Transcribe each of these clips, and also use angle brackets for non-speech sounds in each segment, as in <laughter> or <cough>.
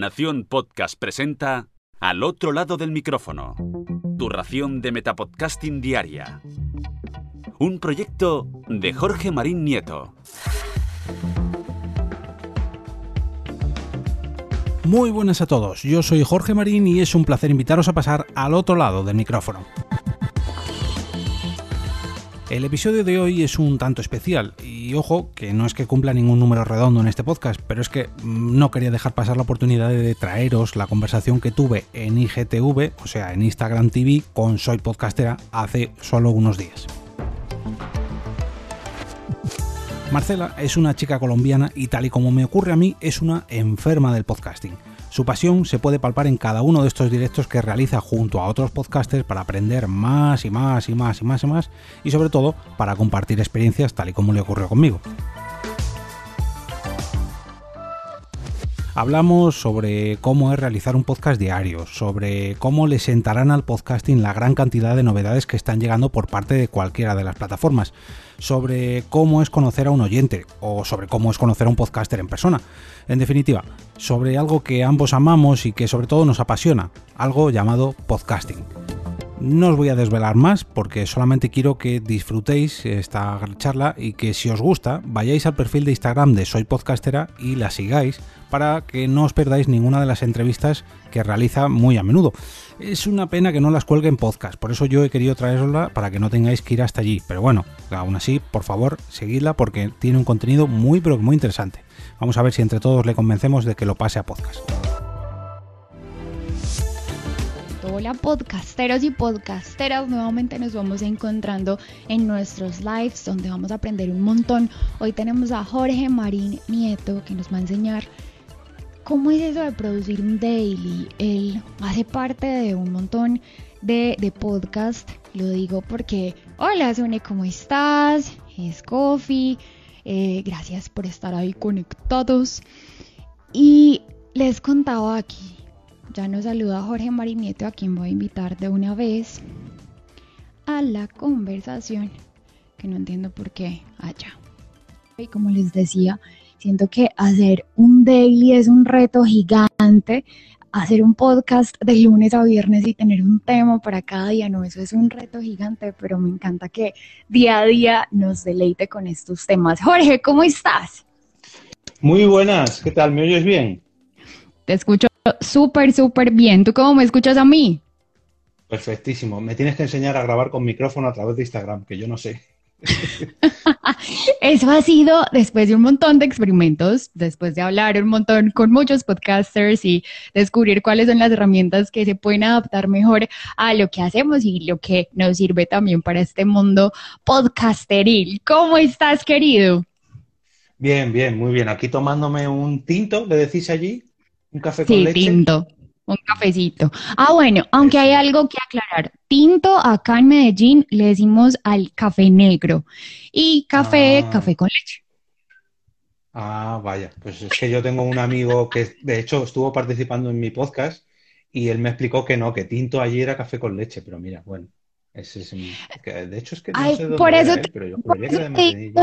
Nación Podcast presenta Al otro lado del micrófono. Tu ración de Metapodcasting Diaria. Un proyecto de Jorge Marín Nieto. Muy buenas a todos, yo soy Jorge Marín y es un placer invitaros a pasar al otro lado del micrófono. El episodio de hoy es un tanto especial y ojo que no es que cumpla ningún número redondo en este podcast, pero es que mm, no quería dejar pasar la oportunidad de traeros la conversación que tuve en IGTV, o sea, en Instagram TV, con Soy Podcastera hace solo unos días. Marcela es una chica colombiana y tal y como me ocurre a mí, es una enferma del podcasting. Su pasión se puede palpar en cada uno de estos directos que realiza junto a otros podcasters para aprender más y más y más y más y más y sobre todo para compartir experiencias tal y como le ocurrió conmigo. Hablamos sobre cómo es realizar un podcast diario, sobre cómo le sentarán al podcasting la gran cantidad de novedades que están llegando por parte de cualquiera de las plataformas, sobre cómo es conocer a un oyente o sobre cómo es conocer a un podcaster en persona. En definitiva, sobre algo que ambos amamos y que sobre todo nos apasiona, algo llamado podcasting. No os voy a desvelar más porque solamente quiero que disfrutéis esta charla y que si os gusta vayáis al perfil de Instagram de Soy Podcastera y la sigáis para que no os perdáis ninguna de las entrevistas que realiza muy a menudo. Es una pena que no las cuelgue en podcast, por eso yo he querido traerosla para que no tengáis que ir hasta allí. Pero bueno, aún así, por favor, seguidla porque tiene un contenido muy pero muy interesante. Vamos a ver si entre todos le convencemos de que lo pase a podcast. Hola podcasteros y podcasteras, nuevamente nos vamos encontrando en nuestros lives donde vamos a aprender un montón. Hoy tenemos a Jorge Marín Nieto que nos va a enseñar cómo es eso de producir un daily. Él hace parte de un montón de, de podcast, lo digo porque, hola Sune, ¿cómo estás? Es Coffee, eh, gracias por estar ahí conectados. Y les contaba aquí ya nos saluda Jorge Marinieto, a quien voy a invitar de una vez a la conversación, que no entiendo por qué allá. Y como les decía, siento que hacer un daily es un reto gigante. Hacer un podcast de lunes a viernes y tener un tema para cada día, no, eso es un reto gigante, pero me encanta que día a día nos deleite con estos temas. Jorge, ¿cómo estás? Muy buenas, ¿qué tal? ¿Me oyes bien? Te escucho súper, súper bien. ¿Tú cómo me escuchas a mí? Perfectísimo. Me tienes que enseñar a grabar con micrófono a través de Instagram, que yo no sé. <laughs> Eso ha sido después de un montón de experimentos, después de hablar un montón con muchos podcasters y descubrir cuáles son las herramientas que se pueden adaptar mejor a lo que hacemos y lo que nos sirve también para este mundo podcasteril. ¿Cómo estás, querido? Bien, bien, muy bien. Aquí tomándome un tinto, le decís allí, un café con sí, leche. tinto. Un cafecito. Ah, bueno, aunque hay algo que aclarar. Tinto acá en Medellín le decimos al café negro y café, Ah. café con leche. Ah, vaya. Pues es que yo tengo un amigo que de hecho estuvo participando en mi podcast y él me explicó que no, que tinto allí era café con leche, pero mira, bueno. Ese es mi- que de hecho es que no Ay, sé dónde por era eso él, pero yo por que eso era de Medellín. que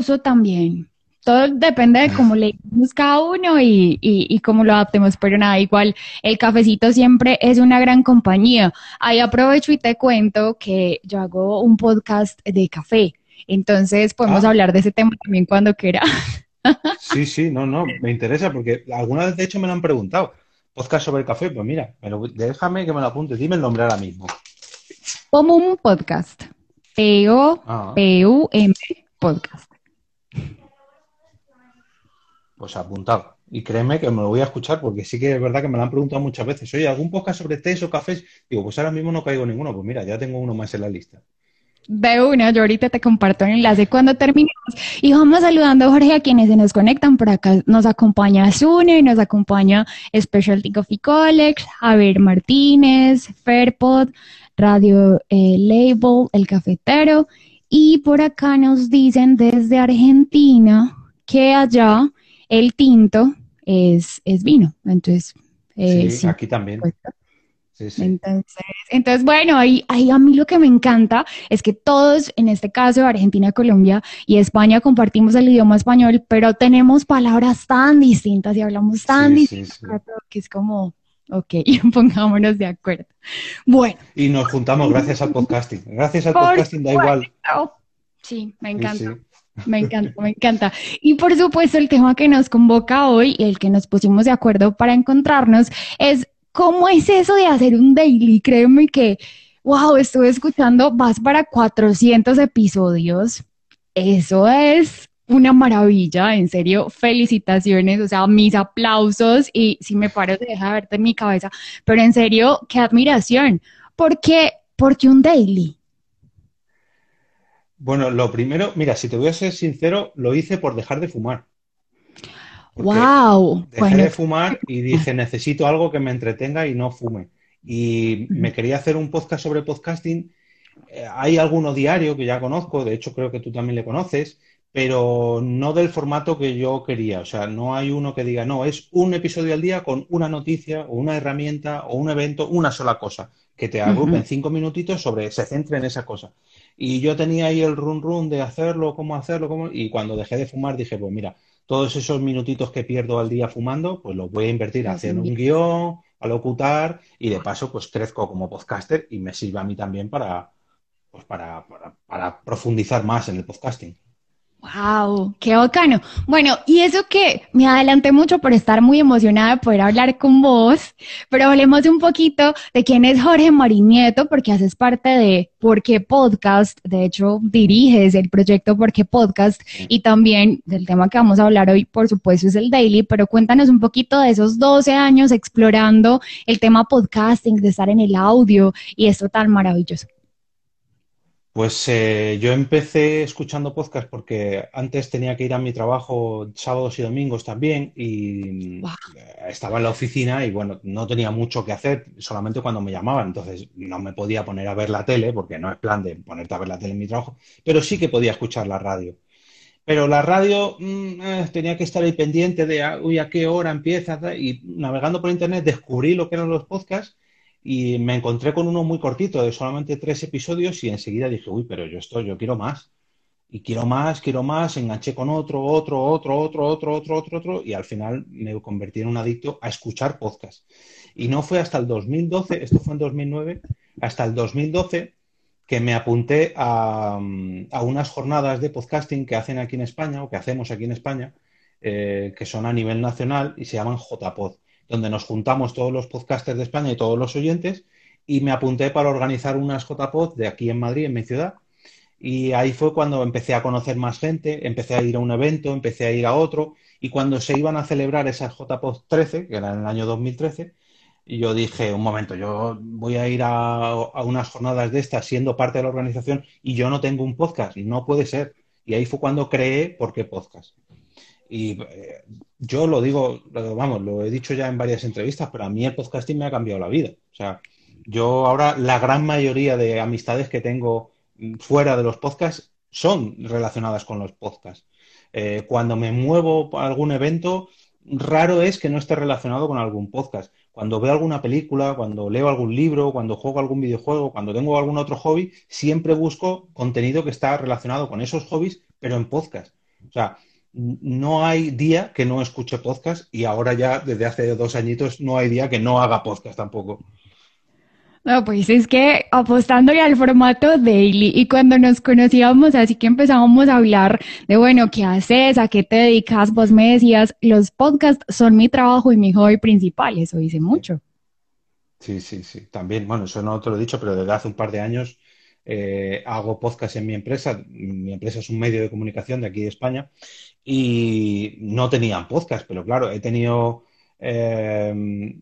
uso también. Todo depende de cómo le digamos cada uno y, y, y cómo lo adaptemos, pero nada, igual el cafecito siempre es una gran compañía. Ahí aprovecho y te cuento que yo hago un podcast de café, entonces podemos Ah. hablar de ese tema también cuando quiera. <laughs> Sí, sí, no, no, me interesa porque alguna vez de hecho me lo han preguntado. Podcast sobre el café, pues mira, me lo- déjame que me lo apunte, dime el nombre ahora mismo. Como un podcast. P-O-P-U-M podcast. Pues apuntado. Y créeme que me lo voy a escuchar porque sí que es verdad que me lo han preguntado muchas veces. Oye, ¿algún podcast sobre tés o cafés? Digo, pues ahora mismo no caigo ninguno. Pues mira, ya tengo uno más en la lista. De una, yo ahorita te comparto el enlace cuando terminemos. Y vamos saludando a Jorge a quienes se nos conectan. Por acá nos acompaña Sune, nos acompaña Specialty Coffee College, Javier Martínez, Fairpod, Radio eh, Label, El Cafetero. Y por acá nos dicen desde Argentina que allá el tinto es, es vino. Entonces, eh, Sí, sí, aquí también. pues, Entonces, entonces, bueno, ahí, ahí a mí lo que me encanta es que todos, en este caso Argentina, Colombia y España, compartimos el idioma español, pero tenemos palabras tan distintas y hablamos tan distintas que es como, ok, <laughs> pongámonos de acuerdo. Bueno. Y nos juntamos gracias al podcasting. Gracias al podcasting da igual. Sí, me encanta. Me encanta, me encanta. Y por supuesto, el tema que nos convoca hoy y el que nos pusimos de acuerdo para encontrarnos es ¿Cómo es eso de hacer un daily? Créeme que, wow, estuve escuchando, vas para 400 episodios. Eso es una maravilla, en serio, felicitaciones, o sea, mis aplausos y si me paro se deja verte en mi cabeza, pero en serio, qué admiración. ¿Por qué, ¿Por qué un daily? Bueno, lo primero, mira, si te voy a ser sincero, lo hice por dejar de fumar. ¡Wow! Dejé de fumar y <laughs> dije, necesito algo que me entretenga y no fume. Y me quería hacer un podcast sobre podcasting. Eh, hay alguno diario que ya conozco, de hecho creo que tú también le conoces, pero no del formato que yo quería. O sea, no hay uno que diga, no, es un episodio al día con una noticia o una herramienta o un evento, una sola cosa, que te agrupe en cinco minutitos sobre, se centre en esa cosa. Y yo tenía ahí el run run de hacerlo, cómo hacerlo, cómo, y cuando dejé de fumar dije, pues mira, todos esos minutitos que pierdo al día fumando, pues los voy a invertir haciendo un guion, a locutar y de paso pues crezco como podcaster y me sirve a mí también para, pues, para, para profundizar más en el podcasting. Wow, qué bacano. Bueno, y eso que me adelanté mucho por estar muy emocionada de poder hablar con vos, pero hablemos un poquito de quién es Jorge Marinieto, porque haces parte de Por qué Podcast, de hecho diriges el proyecto Por qué Podcast y también del tema que vamos a hablar hoy, por supuesto, es el Daily, pero cuéntanos un poquito de esos 12 años explorando el tema podcasting, de estar en el audio y esto tan maravilloso. Pues eh, yo empecé escuchando podcast porque antes tenía que ir a mi trabajo sábados y domingos también y estaba en la oficina y bueno, no tenía mucho que hacer, solamente cuando me llamaban, entonces no me podía poner a ver la tele porque no es plan de ponerte a ver la tele en mi trabajo, pero sí que podía escuchar la radio. Pero la radio mm, eh, tenía que estar ahí pendiente de, ah, uy, a qué hora empieza y navegando por internet descubrí lo que eran los podcasts y me encontré con uno muy cortito de solamente tres episodios y enseguida dije, uy, pero yo esto, yo quiero más. Y quiero más, quiero más, enganché con otro, otro, otro, otro, otro, otro, otro, otro, y al final me convertí en un adicto a escuchar podcast. Y no fue hasta el 2012, esto fue en 2009, hasta el 2012 que me apunté a, a unas jornadas de podcasting que hacen aquí en España, o que hacemos aquí en España, eh, que son a nivel nacional y se llaman JPod donde nos juntamos todos los podcasters de España y todos los oyentes, y me apunté para organizar unas JPod de aquí en Madrid, en mi ciudad. Y ahí fue cuando empecé a conocer más gente, empecé a ir a un evento, empecé a ir a otro, y cuando se iban a celebrar esas JPod 13, que era en el año 2013, y yo dije, un momento, yo voy a ir a, a, unas jornadas de estas siendo parte de la organización y yo no tengo un podcast, no puede ser. Y ahí fue cuando creé ¿Por qué podcast? Y eh, yo lo digo, vamos, lo he dicho ya en varias entrevistas, pero a mí el podcasting me ha cambiado la vida. O sea, yo ahora la gran mayoría de amistades que tengo fuera de los podcasts son relacionadas con los podcasts. Eh, cuando me muevo a algún evento, raro es que no esté relacionado con algún podcast. Cuando veo alguna película, cuando leo algún libro, cuando juego algún videojuego, cuando tengo algún otro hobby, siempre busco contenido que está relacionado con esos hobbies, pero en podcast. O sea, no hay día que no escuche podcast y ahora ya desde hace dos añitos no hay día que no haga podcast tampoco. No, pues es que apostándole al formato daily y cuando nos conocíamos, así que empezábamos a hablar de, bueno, ¿qué haces? ¿A qué te dedicas? Vos me decías, los podcasts son mi trabajo y mi hobby principal, eso dice mucho. Sí, sí, sí, también, bueno, eso no te lo he dicho, pero desde hace un par de años eh, hago podcast en mi empresa. Mi empresa es un medio de comunicación de aquí de España y no tenían podcast, pero claro, he tenido, eh,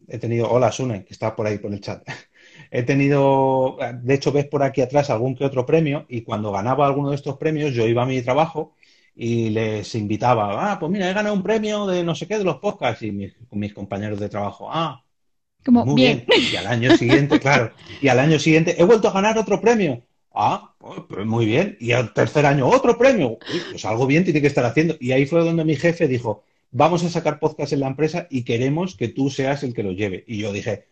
he tenido, hola Sune, que está por ahí por el chat. <laughs> He tenido, de hecho, ves por aquí atrás algún que otro premio y cuando ganaba alguno de estos premios yo iba a mi trabajo y les invitaba, ah, pues mira, he ganado un premio de no sé qué de los podcasts y mis, mis compañeros de trabajo, ah, Como, muy bien. Y al año siguiente, <laughs> claro, y al año siguiente he vuelto a ganar otro premio. Ah, pues muy bien. Y al tercer año, otro premio. pues algo bien tiene que estar haciendo. Y ahí fue donde mi jefe dijo, vamos a sacar podcast en la empresa y queremos que tú seas el que lo lleve. Y yo dije,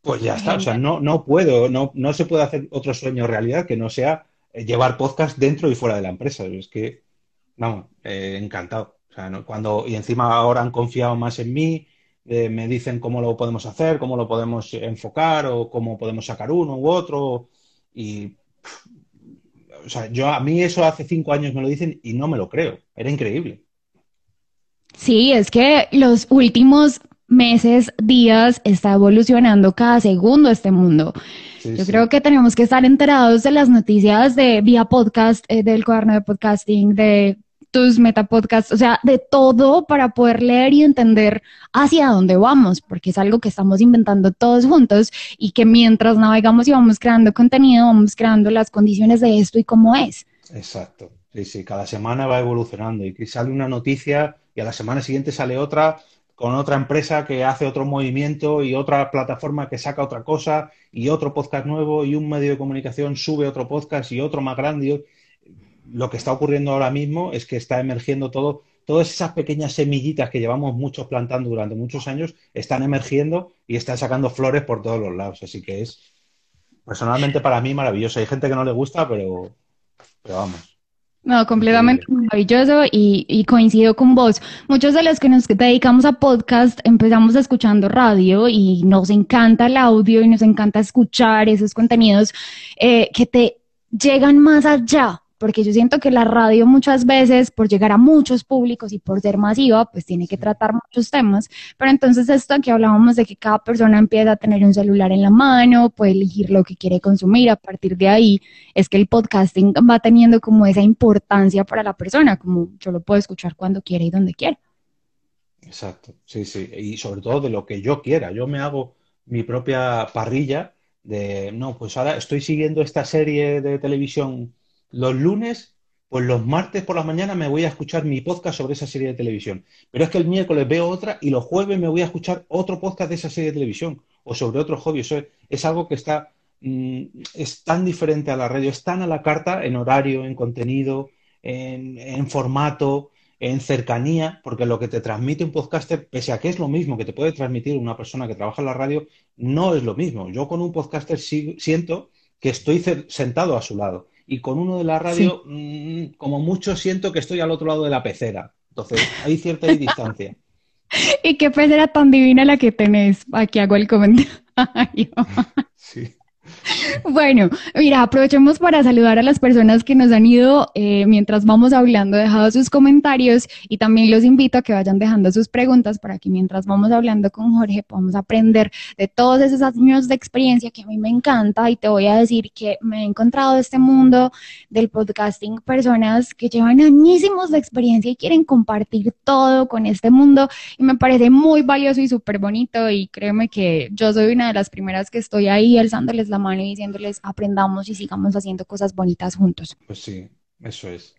Pues ya está, o sea, no, no puedo, no, no se puede hacer otro sueño realidad que no sea eh, llevar podcast dentro y fuera de la empresa. Es que, vamos, eh, encantado. O sea, cuando, y encima ahora han confiado más en mí, eh, me dicen cómo lo podemos hacer, cómo lo podemos enfocar o cómo podemos sacar uno u otro. Y, o sea, yo a mí eso hace cinco años me lo dicen y no me lo creo. Era increíble. Sí, es que los últimos meses, días, está evolucionando cada segundo este mundo. Yo creo que tenemos que estar enterados de las noticias de vía podcast, eh, del cuaderno de podcasting, de tus metapodcasts, o sea, de todo para poder leer y entender hacia dónde vamos, porque es algo que estamos inventando todos juntos y que mientras navegamos y vamos creando contenido, vamos creando las condiciones de esto y cómo es. Exacto. Sí, sí, cada semana va evolucionando y que sale una noticia y a la semana siguiente sale otra con otra empresa que hace otro movimiento y otra plataforma que saca otra cosa y otro podcast nuevo y un medio de comunicación sube otro podcast y otro más grande lo que está ocurriendo ahora mismo es que está emergiendo todo, todas esas pequeñas semillitas que llevamos muchos plantando durante muchos años, están emergiendo y están sacando flores por todos los lados. Así que es, personalmente para mí, maravilloso. Hay gente que no le gusta, pero, pero vamos. No, completamente maravilloso y, y, coincido con vos. Muchos de los que nos dedicamos a podcast empezamos escuchando radio y nos encanta el audio y nos encanta escuchar esos contenidos eh, que te llegan más allá porque yo siento que la radio muchas veces, por llegar a muchos públicos y por ser masiva, pues tiene que tratar muchos temas, pero entonces esto aquí hablábamos de que cada persona empieza a tener un celular en la mano, puede elegir lo que quiere consumir, a partir de ahí es que el podcasting va teniendo como esa importancia para la persona, como yo lo puedo escuchar cuando quiera y donde quiera. Exacto, sí, sí, y sobre todo de lo que yo quiera, yo me hago mi propia parrilla de, no, pues ahora estoy siguiendo esta serie de televisión los lunes, pues los martes por la mañana me voy a escuchar mi podcast sobre esa serie de televisión. Pero es que el miércoles veo otra y los jueves me voy a escuchar otro podcast de esa serie de televisión o sobre otro hobby. Eso es, algo que está mm, es tan diferente a la radio, es tan a la carta en horario, en contenido, en, en, formato, en cercanía, porque lo que te transmite un podcaster, pese a que es lo mismo que te puede transmitir una persona que trabaja en la radio, no es lo mismo. Yo con un podcaster siento que estoy sentado a su lado y con uno de la radio, mm, como mucho, siento que estoy al otro lado de la pecera. Entonces, hay cierta distancia. <laughs> ¿Y qué pecera tan divina la que tenés? Aquí hago el comentario. sí. Bueno, mira, aprovechemos para saludar a las personas que nos han ido eh, mientras vamos hablando, dejado sus comentarios y también los invito a que vayan dejando sus preguntas para que mientras vamos hablando con Jorge podamos aprender de todos esos años de experiencia que a mí me encanta y te voy a decir que me he encontrado este mundo del podcasting personas que llevan añísimos de experiencia y quieren compartir todo con este mundo y me parece muy valioso y súper bonito y créeme que yo soy una de las primeras que estoy ahí alzándoles la mano y diciéndoles aprendamos y sigamos haciendo cosas bonitas juntos. Pues sí, eso es.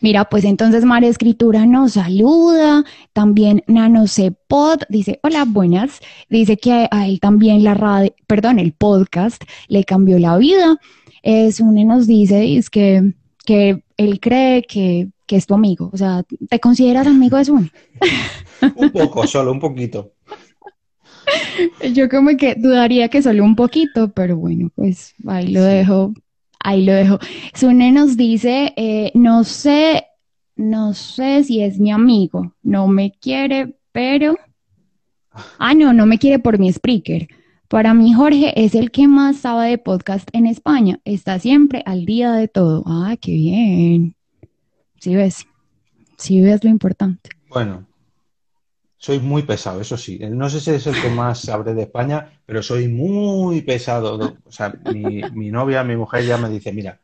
Mira, pues entonces María Escritura nos saluda, también Nano Cepod dice, hola, buenas, dice que a él también la radio, perdón, el podcast le cambió la vida. Es Sune nos dice es que, que él cree que, que, es tu amigo, o sea, ¿te consideras amigo de Sune? <laughs> un poco, solo un poquito. Yo como que dudaría que solo un poquito, pero bueno, pues ahí lo dejo, ahí lo dejo. Sune nos dice, eh, no sé, no sé si es mi amigo, no me quiere, pero... Ah, no, no me quiere por mi speaker. Para mí, Jorge es el que más sabe de podcast en España. Está siempre al día de todo. Ah, qué bien. Sí ves, sí ves lo importante. Bueno, soy muy pesado, eso sí. No sé si es el que más sabré de España, pero soy muy pesado. O sea, mi, novia, mi mujer ya me dice, mira,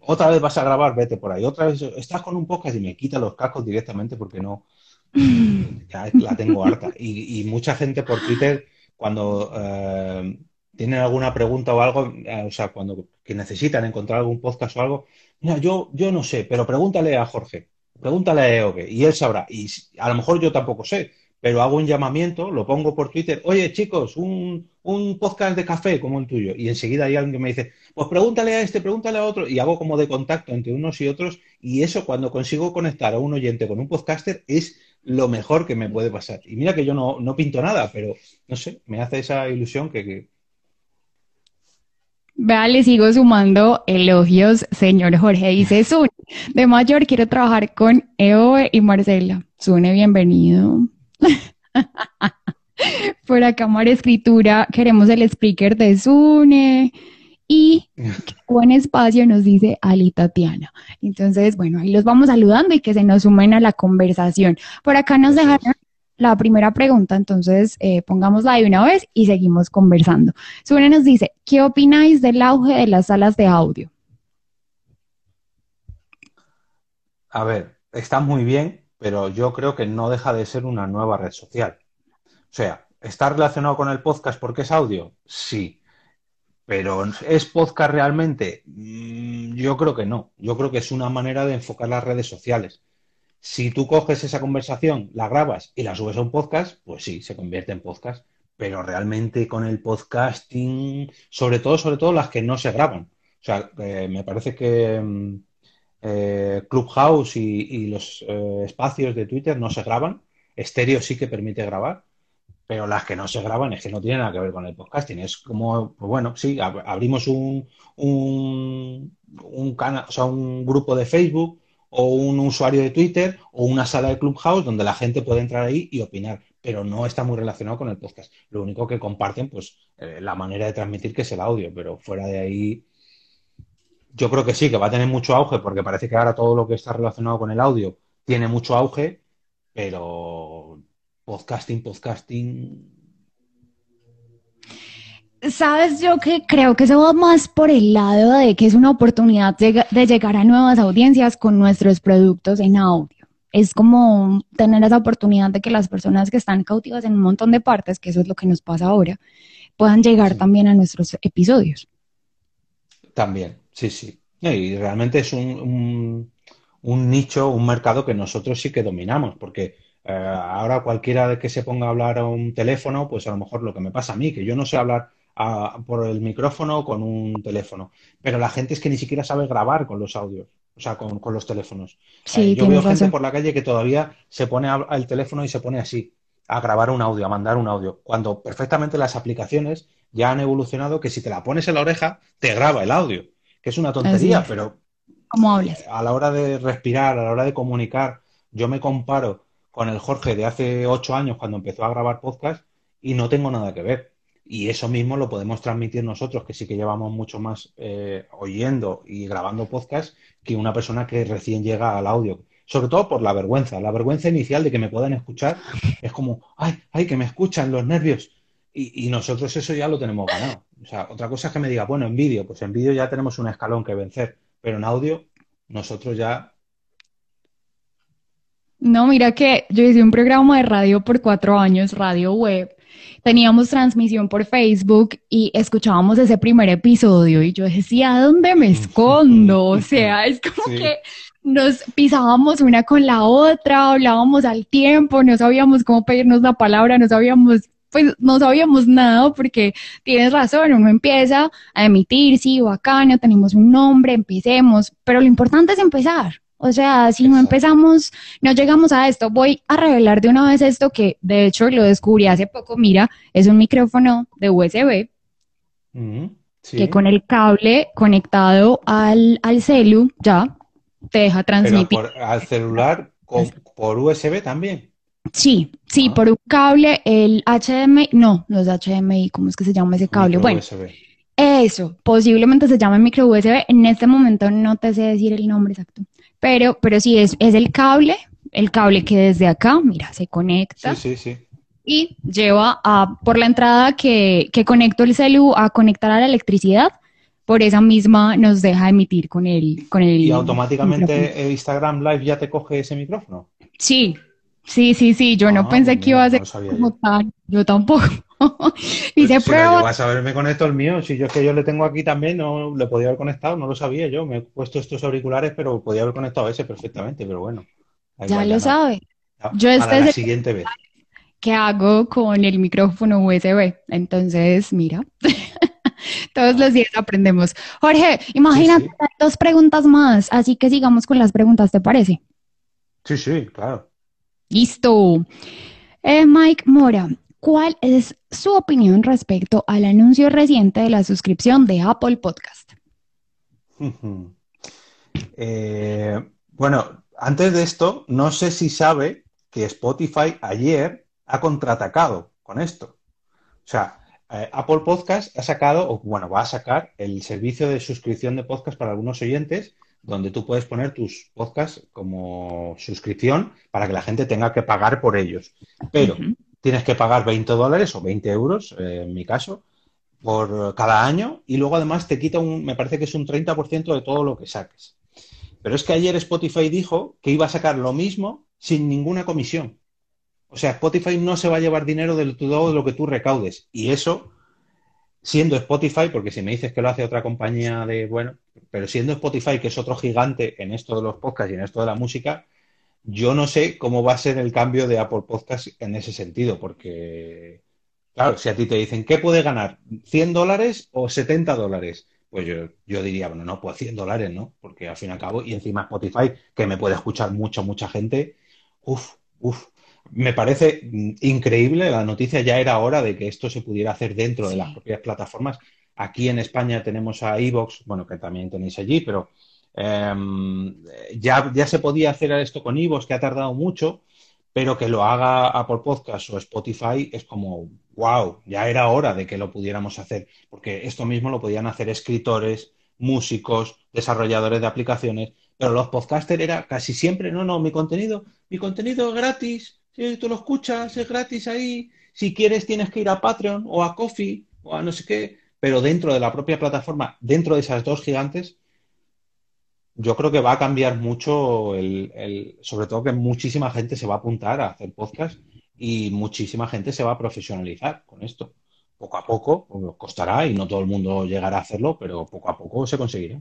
otra vez vas a grabar, vete por ahí. Otra vez estás con un podcast y me quita los cascos directamente porque no, <laughs> ya la tengo harta. Y, mucha gente por Twitter, cuando eh, tienen alguna pregunta o algo, eh, o sea, cuando que necesitan encontrar algún podcast o algo, mira, yo, yo no sé, pero pregúntale a Jorge, pregúntale a Eoge y él sabrá. Y a lo mejor yo tampoco sé, pero hago un llamamiento, lo pongo por Twitter, oye chicos, un, podcast de café como el tuyo, y enseguida hay alguien que me dice, pues pregúntale a este, pregúntale a otro, y hago como de contacto entre unos y otros, y eso cuando consigo conectar a un oyente con un podcaster es lo mejor que me puede pasar. Y mira que yo no, pinto nada, pero no sé, me hace esa ilusión que, Vea, le sigo sumando elogios, señor Jorge. Dice Sune, de mayor quiero trabajar con Eoe y Marcela. Sune, bienvenido. <laughs> Por acá, Mar Escritura, queremos el speaker de Sune. Y buen espacio nos dice Ali Tatiana. Entonces, bueno, ahí los vamos saludando y que se nos sumen a la conversación. Por acá nos dejaron la primera pregunta, entonces eh, pongámosla de una vez y seguimos conversando. Sune nos dice, ¿qué opináis del auge de las salas de audio? A ver, está muy bien, pero yo creo que no deja de ser una nueva red social. O sea, ¿está relacionado con el podcast porque es audio? Sí. Pero ¿es podcast realmente? Mm, yo creo que no. Yo creo que es una manera de enfocar las redes sociales. Si tú coges esa conversación, la grabas y la subes a un podcast, pues sí, se convierte en podcast. Pero realmente con el podcasting, sobre todo, sobre todo las que no se graban. O sea, eh, me parece que mm, eh, Clubhouse y, los eh, espacios de Twitter no se graban. Estéreo sí que permite grabar, pero las que no se graban es que no tienen nada que ver con el podcasting. Es como, pues bueno, sí, abrimos un, un, un, un grupo de Facebook o un usuario de Twitter o una sala de Clubhouse donde la gente puede entrar ahí y opinar, pero no está muy relacionado con el podcast. Lo único que comparten, pues, eh, la manera de transmitir que es el audio, pero fuera de ahí, yo creo que sí, que va a tener mucho auge, porque parece que ahora todo lo que está relacionado con el audio tiene mucho auge, pero podcasting, podcasting, Sabes, yo que creo que eso va más por el lado de que es una oportunidad de, llegar a nuevas audiencias con nuestros productos en audio. Es como tener esa oportunidad de que las personas que están cautivas en un montón de partes, que eso es lo que nos pasa ahora, puedan llegar también a nuestros episodios. También, sí, sí. Y realmente es un, un, nicho, un mercado que nosotros sí que dominamos, porque eh, ahora cualquiera que se ponga a hablar a un teléfono, pues a lo mejor lo que me pasa a mí, que yo no sé hablar por el micrófono con un teléfono. Pero la gente es que ni siquiera sabe grabar con los audios, o sea, con, los teléfonos. Eh, yo veo gente por la calle que todavía se pone al teléfono y se pone así, a grabar un audio, a mandar un audio, cuando perfectamente las aplicaciones ya han evolucionado que si te la pones en la oreja, te graba el audio, que es una tontería, pero a la hora de respirar, a la hora de comunicar, yo me comparo con el Jorge de hace ocho años cuando empezó a grabar podcast y no tengo nada que ver. Y eso mismo lo podemos transmitir nosotros, que sí que llevamos mucho más eh, oyendo y grabando podcast que una persona que recién llega al audio. Sobre todo por la vergüenza. La vergüenza inicial de que me puedan escuchar es como, ay, ay, que me escuchan los nervios. Y, nosotros eso ya lo tenemos ganado. O sea, otra cosa es que me diga, bueno, en vídeo, pues en vídeo ya tenemos un escalón que vencer, pero en audio nosotros ya no, mira que yo hice un programa de radio por cuatro años, radio web, teníamos transmisión por Facebook y escuchábamos ese primer episodio y yo decía, ¿dónde me escondo? O sea, es como que nos pisábamos una con la otra, hablábamos al tiempo, no sabíamos cómo pedirnos la palabra, no sabíamos pues no sabíamos nada porque tienes razón, uno empieza a emitir, sí, bacano, tenemos un nombre, empecemos, pero lo importante es empezar. O sea, si no empezamos, no llegamos a esto. Voy a revelar de una vez esto que de hecho lo descubrí hace poco. Mira, es un micrófono de USB que con el cable conectado al, al celu ya te deja transmitir. al celular por USB también. Sí, sí, ah. por un cable, el HDMI, no, no es HDMI, ¿cómo es que se llama ese cable? bueno, eso, posiblemente se llama micro USB. En este momento no te sé decir el nombre exacto. Pero, pero sí, es, es el cable, el cable que desde acá, mira, se conecta. Sí, sí, sí. Y lleva a, por la entrada que, que conecto el celu a conectar a la electricidad, por esa misma nos deja emitir con el, con el ¿Y automáticamente Instagram Live ya te coge ese micrófono? Sí, sí, sí, sí. Yo no ah, pensé que iba a ser como tal. Yo tampoco. y se prueba. vas a ver, me conecto el mío. Si yo es que yo le tengo aquí también, no le podía haber conectado, no lo sabía yo. Me he puesto estos auriculares, pero podía haber conectado ese perfectamente, pero bueno. Ya lo sabe. Yo este es la siguiente vez. ¿Qué hago con el micrófono USB? Entonces, mira. <laughs> Todos los días aprendemos. Jorge, imagínate dos preguntas más, así que sigamos con las preguntas, ¿te parece? Sí, sí, claro. Listo. Eh, Mike Mora, ¿Cuál es su opinión respecto al anuncio reciente de la suscripción de Apple Podcast. <laughs> Eh, bueno, antes de esto, no sé si sabe que Spotify ayer ha contraatacado con esto. O sea, eh, Apple Podcast ha sacado, o bueno, va a sacar el servicio de suscripción de podcast para algunos oyentes, donde tú puedes poner tus podcasts como suscripción para que la gente tenga que pagar por ellos. Pero tienes que pagar 20 dólares o 20 euros, eh, en mi caso, por cada año y luego además te quita un, me parece que es un 30% de todo lo que saques. Pero es que ayer Spotify dijo que iba a sacar lo mismo sin ninguna comisión. O sea, Spotify no se va a llevar dinero de todo lo que tú recaudes. Y eso, siendo Spotify, porque si me dices que lo hace otra compañía de, bueno, pero siendo Spotify, que es otro gigante en esto de los podcasts y en esto de la música, yo no sé cómo va a ser el cambio de Apple Podcasts en ese sentido, porque, claro, si a ti te dicen, ¿qué puede ganar? ¿100 dólares o 70 dólares? Pues yo, yo diría, bueno, no, pues 100 dólares, ¿no? Porque al fin y al cabo, y encima Spotify, que me puede escuchar mucha, mucha gente, uff, uff, me parece increíble, la noticia ya era hora de que esto se pudiera hacer dentro de las propias plataformas. Aquí en España tenemos a Evox, bueno, que también tenéis allí, pero em, ya, ya se podía hacer esto con Evox, que ha tardado mucho, pero que lo haga Apple Podcast o Spotify es como, wow, ya era hora de que lo pudiéramos hacer, porque esto mismo lo podían hacer escritores, músicos, desarrolladores de aplicaciones, pero los podcasters era casi siempre, no, no, mi contenido, mi contenido es gratis, si tú lo escuchas, es gratis ahí. Si quieres, tienes que ir a Patreon o a Coffee o a no sé qué. Pero dentro de la propia plataforma, dentro de esas dos gigantes, yo creo que va a cambiar mucho el, sobre todo que muchísima gente se va a apuntar a hacer podcast y muchísima gente se va a profesionalizar con esto. Poco a poco, pues, costará y no todo el mundo llegará a hacerlo, pero poco a poco se conseguirá.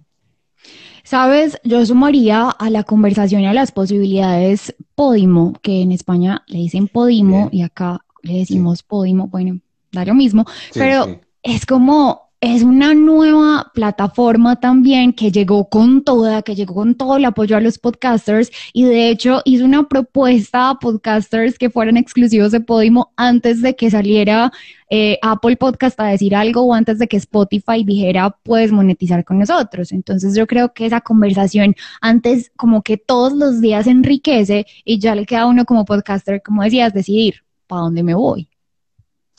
Sabes, yo sumaría a la conversación y a las posibilidades Podimo, que en España le dicen Podimo y acá le decimos Podimo, bueno, da lo mismo, pero es como es una nueva plataforma también que llegó con toda, que llegó con todo el apoyo a los podcasters y de hecho hizo una propuesta a podcasters que fueran exclusivos de Podimo antes de que saliera eh, Apple Podcast a decir algo o antes de que Spotify dijera puedes monetizar con nosotros. Entonces yo creo que esa conversación antes como que todos los días enriquece y ya le queda a uno como podcaster, como decías, decidir para dónde me voy.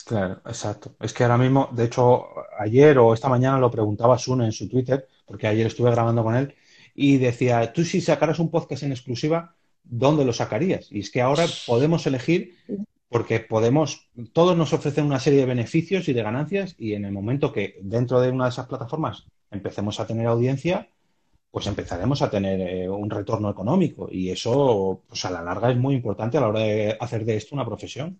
Claro, exacto. Es que ahora mismo, de hecho, ayer o esta mañana lo preguntaba Sun en su Twitter, porque ayer estuve grabando con él, y decía, tú si sacaras un podcast en exclusiva, ¿dónde lo sacarías? Y es que ahora podemos elegir, porque podemos, todos nos ofrecen una serie de beneficios y de ganancias, y en el momento que dentro de una de esas plataformas empecemos a tener audiencia, pues empezaremos a tener eh, un retorno económico. Y eso, pues a la larga es muy importante a la hora de hacer de esto una profesión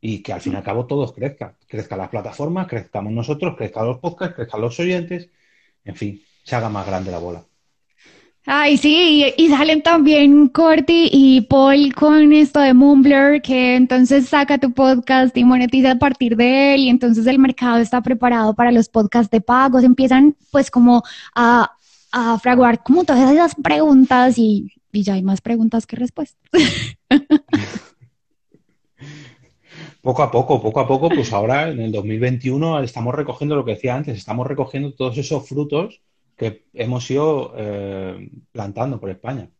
y que al fin y al cabo todos crezcan. Crezca la plataforma, crezcamos nosotros, crezcan los podcasts, crezcan los oyentes, en fin, se haga más grande la bola. Ay, sí, y, salen también Corti y Paul con esto de Mumbler, que entonces saca tu podcast y monetiza a partir de él, y entonces el mercado está preparado para los podcasts de pagos, empiezan pues como a, a fraguar como todas esas preguntas y, y ya hay más preguntas que respuestas. <laughs> Poco a poco, poco a poco, pues ahora en el 2021 estamos recogiendo lo que decía antes, estamos recogiendo todos esos frutos que hemos ido eh, plantando por España.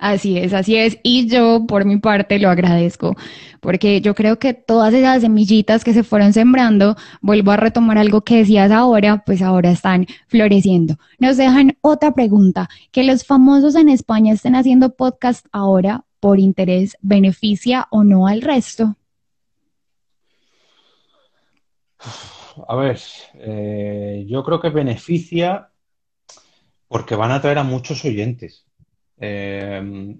Así es, así es. Y yo por mi parte lo agradezco, porque yo creo que todas esas semillitas que se fueron sembrando, vuelvo a retomar algo que decías ahora, pues ahora están floreciendo. Nos dejan otra pregunta, que los famosos en España estén haciendo podcast ahora por interés, ¿beneficia o no al resto? A ver, eh, yo creo que beneficia porque van a traer a muchos oyentes. Eh,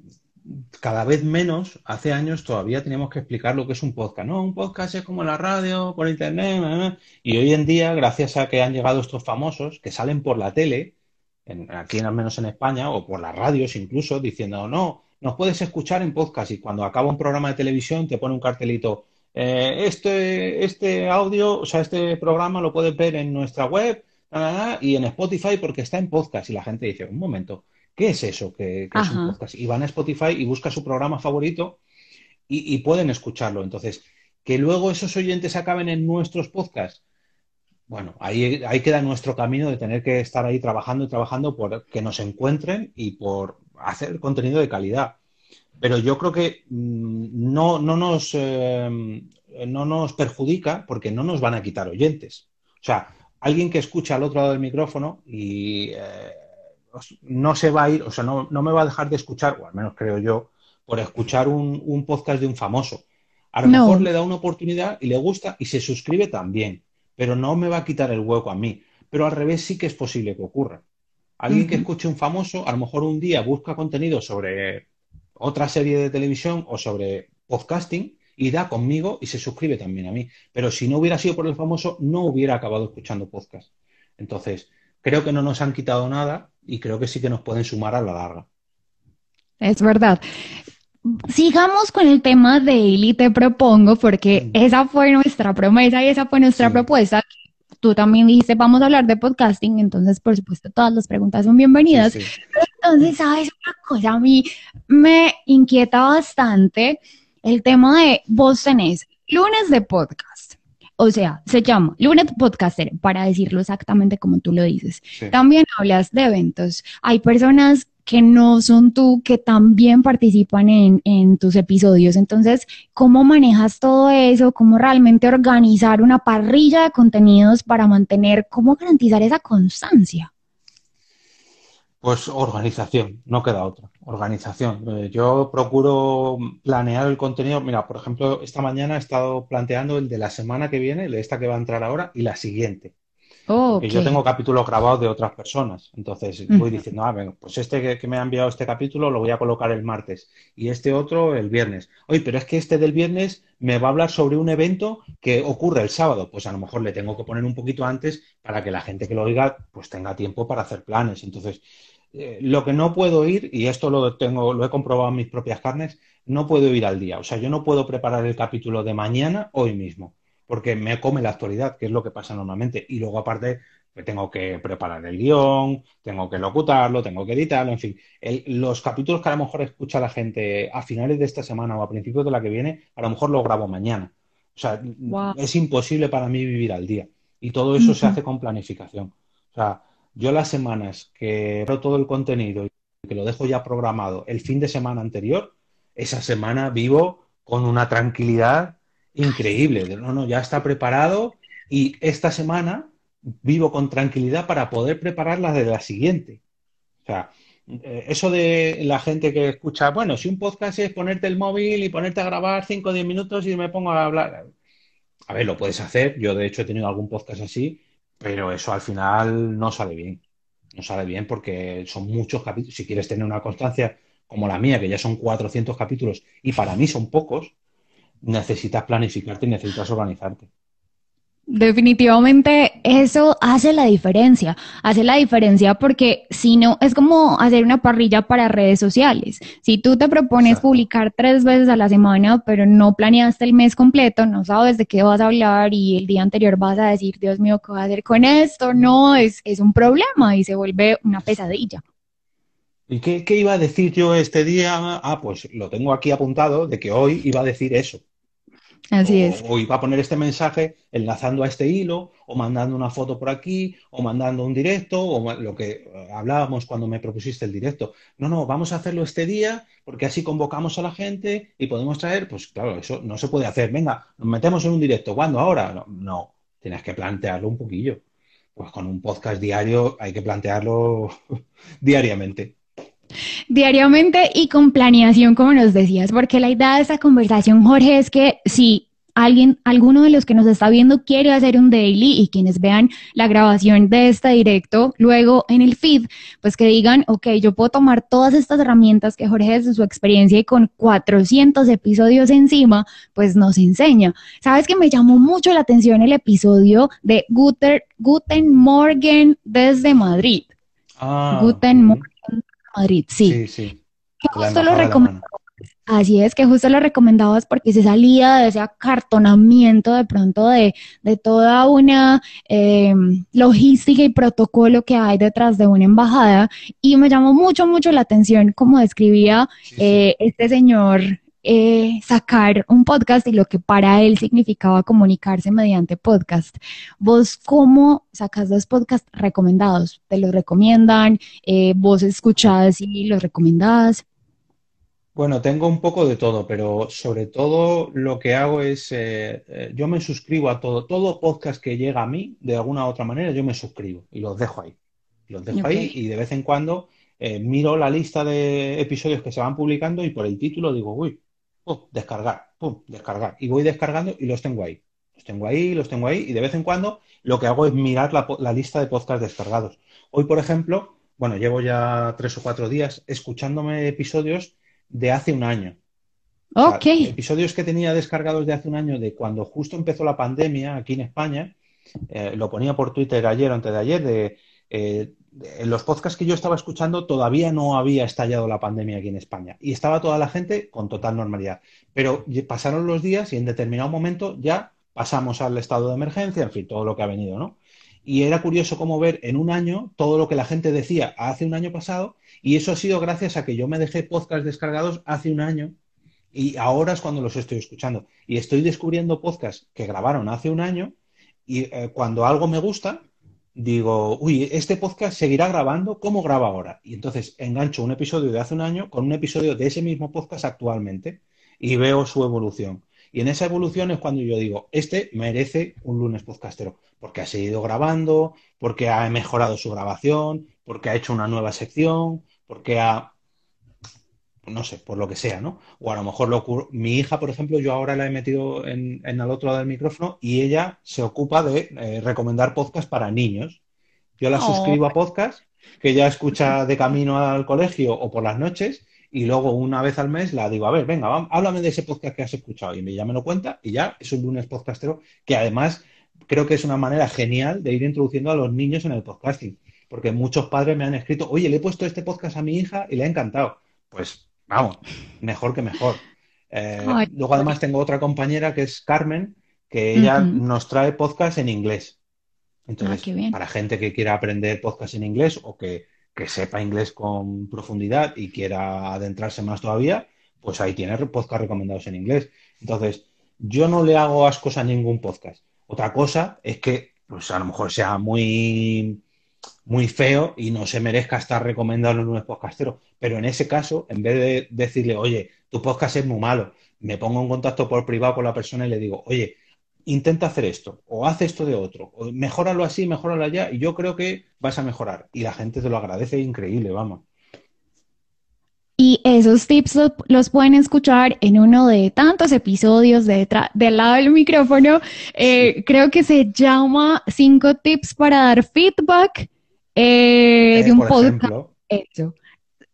cada vez menos, hace años todavía teníamos que explicar lo que es un podcast. No, un podcast es como la radio, por internet, y hoy en día, gracias a que han llegado estos famosos que salen por la tele, aquí al menos en España, o por las radios incluso, diciendo, no, nos puedes escuchar en podcast y cuando acaba un programa de televisión te pone un cartelito, eh, este, este audio, o sea, este programa lo puedes ver en nuestra web y en Spotify porque está en podcast. Y la gente dice, un momento, ¿qué es eso que, es un podcast? Y van a Spotify y buscan su programa favorito y, pueden escucharlo. Entonces, Que luego esos oyentes acaben en nuestros podcasts. Bueno, ahí, ahí queda nuestro camino de tener que estar ahí trabajando y trabajando por que nos encuentren y por hacer contenido de calidad. Pero yo creo que mm, no, no, nos, eh, no nos perjudica porque no nos van a quitar oyentes. O sea, alguien que escucha al otro lado del micrófono y eh, no se va a ir, o sea, no, me va a dejar de escuchar, o al menos creo yo, por escuchar un, podcast de un famoso. A lo mejor le da una oportunidad y le gusta y se suscribe también, pero no me va a quitar el hueco a mí. Pero al revés sí que es posible que ocurra. Alguien que escuche un famoso, a lo mejor un día busca contenido sobre otra serie de televisión o sobre podcasting y da conmigo y se suscribe también a mí. Pero si no hubiera sido por el famoso, no hubiera acabado escuchando podcast. Entonces, creo que no nos han quitado nada y creo que sí que nos pueden sumar a la larga. Es verdad. Sigamos con el tema de y te propongo, porque esa fue nuestra promesa y esa fue nuestra propuesta. Tú también dijiste, vamos a hablar de podcasting, entonces, por supuesto, todas las preguntas son bienvenidas. Entonces, ¿sabes una cosa? A mí me inquieta bastante el tema de vos tenés lunes de podcast. O sea, se llama lunes podcaster, para decirlo exactamente como tú lo dices. También hablas de eventos. Hay personas que no son tú, que también participan en, en, tus episodios. Entonces, ¿cómo manejas todo eso? ¿Cómo realmente organizar una parrilla de contenidos para mantener, cómo garantizar esa constancia? Pues organización, no queda otra. Organización. Eh, yo procuro planear el contenido. Mira, por ejemplo, esta mañana he estado planteando el de la semana que viene, el de esta que va a entrar ahora y la siguiente. Oh, yo tengo capítulos grabados de otras personas. Entonces voy diciendo, ah, bueno, pues este que, me ha enviado este capítulo lo voy a colocar el martes y este otro el viernes. Oye, pero es que este del viernes me va a hablar sobre un evento que ocurre el sábado. Pues a lo mejor le tengo que poner un poquito antes para que la gente que lo oiga pues tenga tiempo para hacer planes. Entonces, eh, lo que no puedo ir, y esto lo tengo, lo he comprobado en mis propias carnes, no puedo ir al día. O sea, yo no puedo preparar el capítulo de mañana hoy mismo, porque me come la actualidad, que es lo que pasa normalmente. Y luego, aparte, pues tengo que preparar el guion, tengo que locutarlo, tengo que editarlo, en fin. los capítulos que a lo mejor escucha la gente a finales de esta semana o a principios de la que viene, a lo mejor lo grabo mañana. O sea, es imposible para mí vivir al día. Y todo eso se <laughs> hace con planificación. O sea, yo las semanas que veo todo el contenido y que lo dejo ya programado el fin de semana anterior, esa semana vivo con una tranquilidad increíble. No, no, ya está preparado y esta semana vivo con tranquilidad para poder preparar la de la siguiente. O sea, eh, eso de la gente que escucha, bueno, si un podcast es ponerte el móvil y ponerte a grabar 5 o 10 minutos y me pongo a hablar. A ver, lo puedes hacer. Yo, de hecho, he tenido algún podcast así pero eso al final no sale bien. No sale bien porque son muchos capítulos. Si quieres tener una constancia como la mía, que ya son 400 capítulos y para mí son pocos, necesitas planificarte y necesitas organizarte. Definitivamente eso hace la diferencia, hace la diferencia porque si no, es como hacer una parrilla para redes sociales. Si tú te propones publicar tres veces a la semana, pero no planeaste el mes completo, no sabes de qué vas a hablar y el día anterior vas a decir, Dios mío, ¿qué voy a hacer con esto? No, es, es un problema y se vuelve una pesadilla. ¿Y qué, qué iba a decir yo este día? Ah, pues lo tengo aquí apuntado de que hoy iba a decir eso. Así o, es. O iba a poner este mensaje enlazando a este hilo, o mandando una foto por aquí, o mandando un directo, o lo que hablábamos cuando me propusiste el directo. No, no, vamos a hacerlo este día, porque así convocamos a la gente y podemos traer, pues claro, eso no se puede hacer. Venga, nos metemos en un directo. ¿Cuándo? ¿Ahora? No, no. tienes que plantearlo un poquillo. Pues con un podcast diario hay que plantearlo <laughs> diariamente diariamente y con planeación, como nos decías, porque la idea de esta conversación, Jorge, es que si alguien, alguno de los que nos está viendo quiere hacer un daily y quienes vean la grabación de este directo luego en el feed, pues que digan, ok, yo puedo tomar todas estas herramientas que Jorge desde su experiencia y con 400 episodios encima, pues nos enseña. Sabes que me llamó mucho la atención el episodio de Guter, Guten Morgen desde Madrid. Ah, Guten Morgen Madrid, sí. Sí, justo lo recomendabas. Así es, que justo lo recomendabas porque se salía de ese acartonamiento de pronto de, toda una em, logística y protocolo que hay detrás de una embajada y me llamó mucho, mucho la atención como describía eh, este señor eh, sacar un podcast y lo que para él significaba comunicarse mediante podcast. ¿Vos cómo sacas los podcasts recomendados? ¿Te los recomiendan? Eh, ¿Vos escuchás y los recomendás? Bueno, tengo un poco de todo, pero sobre todo lo que hago es, eh, eh, yo me suscribo a todo, todo podcast que llega a mí, de alguna u otra manera, yo me suscribo y los dejo ahí. Los dejo ahí y de vez en cuando eh, miro la lista de episodios que se van publicando y por el título digo, uy, descargar, pum, descargar. Y voy descargando y los tengo ahí. Los tengo ahí, los tengo ahí y de vez en cuando lo que hago es mirar la, la lista de podcasts descargados. Hoy, por ejemplo, bueno, llevo ya tres o cuatro días escuchándome episodios de hace un año. Ok. episodios que tenía descargados de hace un año, de cuando justo empezó la pandemia aquí en España, eh, lo ponía por Twitter ayer o antes de ayer, de, eh, en los podcasts que yo estaba escuchando todavía no había estallado la pandemia aquí en España y estaba toda la gente con total normalidad. Pero pasaron los días y en determinado momento ya pasamos al estado de emergencia, en fin, todo lo que ha venido, ¿no? Y era curioso cómo ver en un año todo lo que la gente decía hace un año pasado, y eso ha sido gracias a que yo me dejé podcasts descargados hace un año, y ahora es cuando los estoy escuchando. Y estoy descubriendo podcasts que grabaron hace un año, y eh, cuando algo me gusta, digo, uy, este podcast seguirá grabando, ¿cómo graba ahora? Y entonces engancho un episodio de hace un año con un episodio de ese mismo podcast actualmente, y veo su evolución. Y en esa evolución es cuando yo digo, este merece un lunes podcastero, porque ha seguido grabando, porque ha mejorado su grabación, porque ha hecho una nueva sección, porque ha, no sé, por lo que sea, ¿no? O a lo mejor lo mi hija, por ejemplo, yo ahora la he metido en, el otro lado del micrófono y ella se ocupa de eh, recomendar podcast para niños. Yo la oh. suscribo a podcast que ella escucha de camino al colegio o por las noches y luego una vez al mes la digo, a ver, venga, háblame de ese podcast que has escuchado y ya me lo cuenta y ya es un lunes podcastero que además creo que es una manera genial de ir introduciendo a los niños en el podcasting, porque muchos padres me han escrito, oye, le he puesto este podcast a mi hija y le ha encantado. Pues vamos, mejor que mejor. Eh, luego además tengo otra compañera que es Carmen, que ella nos trae podcast en inglés. Entonces, ah, para gente que quiera aprender podcast en inglés o que que sepa inglés con profundidad y quiera adentrarse más todavía, pues ahí tiene podcast recomendados en inglés. Entonces, yo no le hago ascos a ningún podcast. Otra cosa es que, pues a lo mejor sea muy, muy feo y no se merezca estar recomendado en un podcastero. Pero en ese caso, en vez de decirle, oye, tu podcast es muy malo, me pongo en contacto por privado con la persona y le digo, oye, intenta hacer esto, o haz esto de otro, o mejóralo así, mejóralo allá, y yo creo que vas a mejorar. Y la gente te lo agradece increíble, vamos. Y esos tips los, pueden escuchar en uno de tantos episodios de del lado del micrófono. Eh, creo que se llama Cinco tips para dar feedback eh, eh, de un podcast. Eso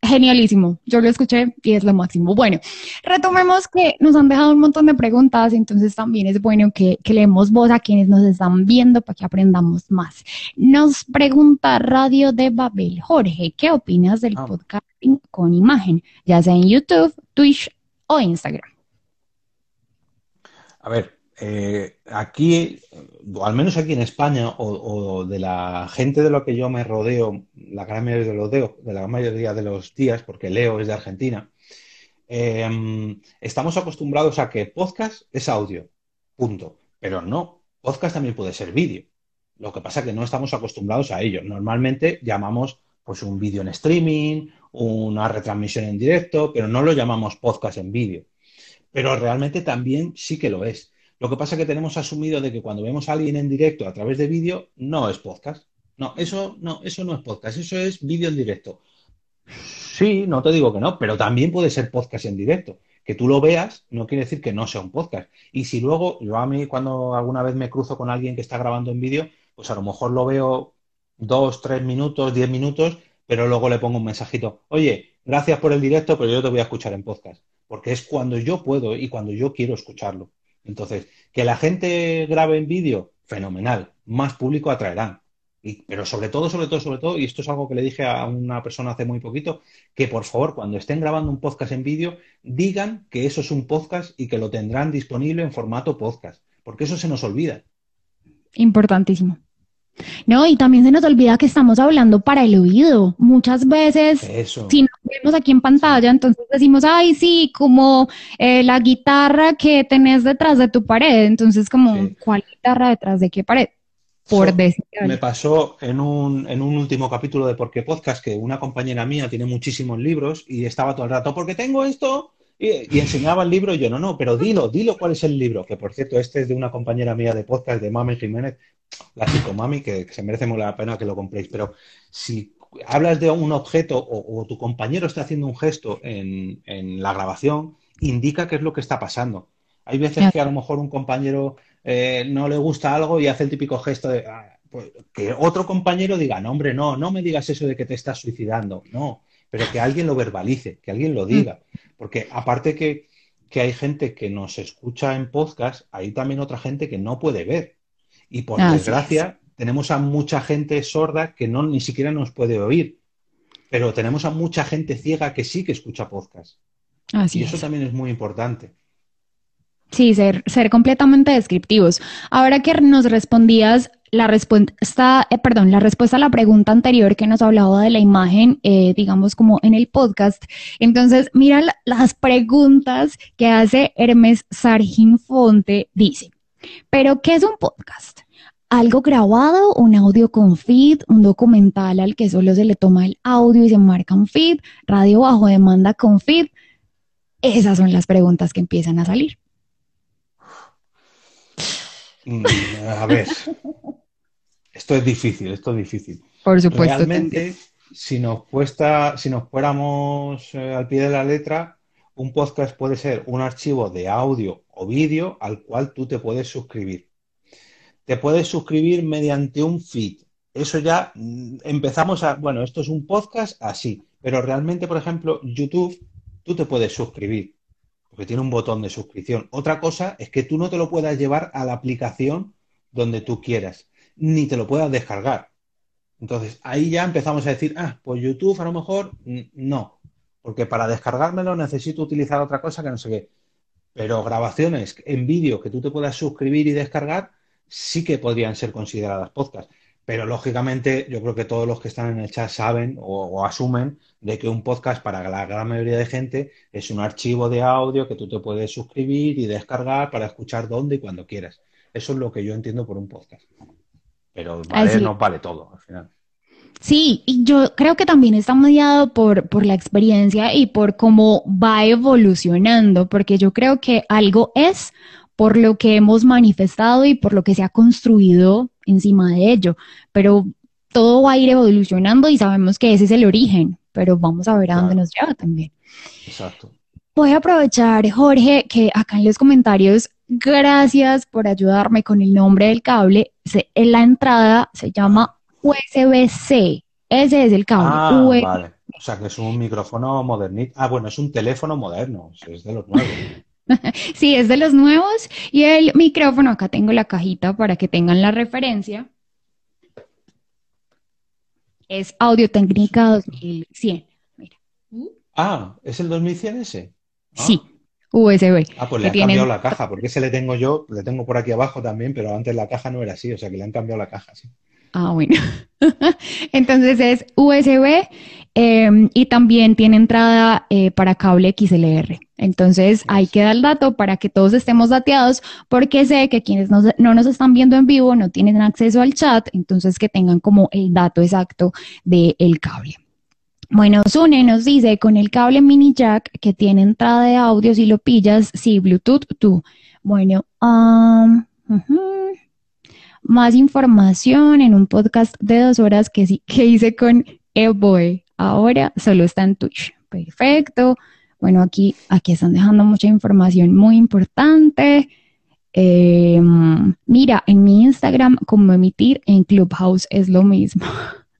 genialísimo. Yo lo escuché y es lo máximo. Bueno, retomemos que nos han dejado un montón de preguntas, entonces también es bueno que, leemos voz a quienes nos están viendo para que aprendamos más. Nos pregunta Radio de Babel, Jorge, ¿qué opinas del ah. podcasting con imagen, ya sea en YouTube, Twitch o Instagram? A ver, eh, aquí, o al menos aquí en España, o, de la gente de lo que yo me rodeo, la gran mayoría de los, de, la mayoría de los días, porque Leo es de Argentina, em, estamos acostumbrados a que podcast es audio, punto. Pero no, podcast también puede ser vídeo. Lo que pasa es que no estamos acostumbrados a ello. Normalmente llamamos pues un vídeo en streaming, una retransmisión en directo, pero no lo llamamos podcast en vídeo. Pero realmente también sí que lo es. Lo que pasa es que tenemos asumido de que cuando vemos a alguien en directo a través de vídeo, no es podcast. No, eso no, eso no es podcast, eso es vídeo en directo. Sí, no te digo que no, pero también puede ser podcast en directo. Que tú lo veas no quiere decir que no sea un podcast. Y si luego, yo a mí cuando alguna vez me cruzo con alguien que está grabando en vídeo, pues a lo mejor lo veo dos, tres minutos, diez minutos, pero luego le pongo un mensajito. Oye, gracias por el directo, pero yo te voy a escuchar en podcast. Porque es cuando yo puedo y cuando yo quiero escucharlo. Entonces, que la gente grabe en vídeo, fenomenal, más público atraerán. pero sobre todo, sobre todo, sobre todo, y esto es algo que le dije a una persona hace muy poquito, que por favor, cuando estén grabando un podcast en vídeo, digan que eso es un podcast y que lo tendrán disponible en formato podcast, porque eso se nos olvida. Importantísimo. No, y también se nos olvida que estamos hablando para el oído. Muchas veces, si nos vemos aquí en pantalla, entonces decimos, ay, sí, como eh, la guitarra que tenés detrás de tu pared. Entonces, como, ¿cuál guitarra detrás de qué pared? Por decir. Me pasó en un, en un último capítulo de Por qué Podcast que una compañera mía tiene muchísimos libros y estaba todo el rato, porque tengo esto, y, enseñaba el libro y yo, no, no, pero dilo, dilo cuál es el libro. Que por cierto, este es de una compañera mía de podcast, de Mami Jiménez, la Mami, que, que se merece muy la pena que lo compréis. Pero si hablas de un objeto o, tu compañero está haciendo un gesto en, la grabación, indica qué es lo que está pasando. Hay veces que a lo mejor un compañero eh, no le gusta algo y hace el típico gesto de ah, pues, que otro compañero diga, no, hombre, no, no me digas eso de que te estás suicidando. No, pero que alguien lo verbalice, que alguien lo mm. diga. Porque aparte que, hay gente que nos escucha en podcast, hay también otra gente que no puede ver. Y por desgracia, tenemos a mucha gente sorda que no ni siquiera nos puede oír. Pero tenemos a mucha gente ciega que sí que escucha podcast. y eso también es muy importante. Sí, ser, ser completamente descriptivos. Ahora que nos respondías la respuesta, eh, perdón, la respuesta a la pregunta anterior que nos hablaba de la imagen, eh, digamos como en el podcast. Entonces, mira las preguntas que hace Hermes Sargin Fonte. Dice, ¿pero qué es un podcast? Algo grabado, un audio con feed, un documental al que solo se le toma el audio y se marca un feed, radio bajo demanda con feed. Esas son las preguntas que empiezan a salir. Mm, a ver, esto es difícil, esto es difícil. Por supuesto. Realmente, si nos cuesta, si nos fuéramos eh, al pie de la letra, un podcast puede ser un archivo de audio o vídeo al cual tú te puedes suscribir. Te puedes suscribir mediante un feed. Eso ya mm, empezamos a, bueno, esto es un podcast así, pero realmente, por ejemplo, YouTube, tú te puedes suscribir porque tiene un botón de suscripción. Otra cosa es que tú no te lo puedas llevar a la aplicación donde tú quieras, ni te lo puedas descargar. Entonces, ahí ya empezamos a decir, ah, pues YouTube a lo mejor no, porque para descargármelo necesito utilizar otra cosa que no sé qué. Pero grabaciones en vídeo que tú te puedas suscribir y descargar, sí que podrían ser consideradas podcast. Pero lógicamente yo creo que todos los que están en el chat saben o, asumen de que un podcast para la gran mayoría de gente es un archivo de audio que tú te puedes suscribir y descargar para escuchar donde y cuando quieras. Eso es lo que yo entiendo por un podcast. Pero vale, no vale todo al final. Sí, y yo creo que también está mediado por, por la experiencia y por cómo va evolucionando, porque yo creo que algo es por lo que hemos manifestado y por lo que se ha construido encima de ello. Pero todo va a ir evolucionando y sabemos que ese es el origen, pero vamos a ver a dónde nos lleva también. Exacto. Voy a aprovechar, Jorge, que acá en los comentarios, gracias por ayudarme con el nombre del cable. En la entrada se llama USB-C. Ese es el cable. Ah, vale. O sea que es un micrófono modernito. Ah, bueno, es un teléfono moderno. Es de los nuevos. <laughs> sí, es de los nuevos. Y el micrófono, acá tengo la cajita para que tengan la referencia. Es Audio Técnica 2100. Mira. Ah, ¿es el 2100 ese? Ah. Sí, USB. Ah, pues le han cambiado la caja, porque ese le tengo yo, le tengo por aquí abajo también, pero antes la caja no era así, o sea que le han cambiado la caja, sí. Ah, bueno. <laughs> Entonces es USB em, y también tiene entrada eh, para cable XLR. Entonces ahí queda el dato para que todos estemos dateados porque sé que quienes no, nos están viendo en vivo no tienen acceso al chat, entonces que tengan como el dato exacto del cable. Bueno, Sune nos dice con el cable mini jack que tiene entrada de audio si lo pillas, sí, Bluetooth, tú. Bueno, um, más información en un podcast de dos horas que, que hice con Eboy. Ahora solo está en Twitch. Perfecto. Bueno, aquí, aquí están dejando mucha información muy importante. Em, mira, en mi Instagram, como emitir en Clubhouse es lo mismo.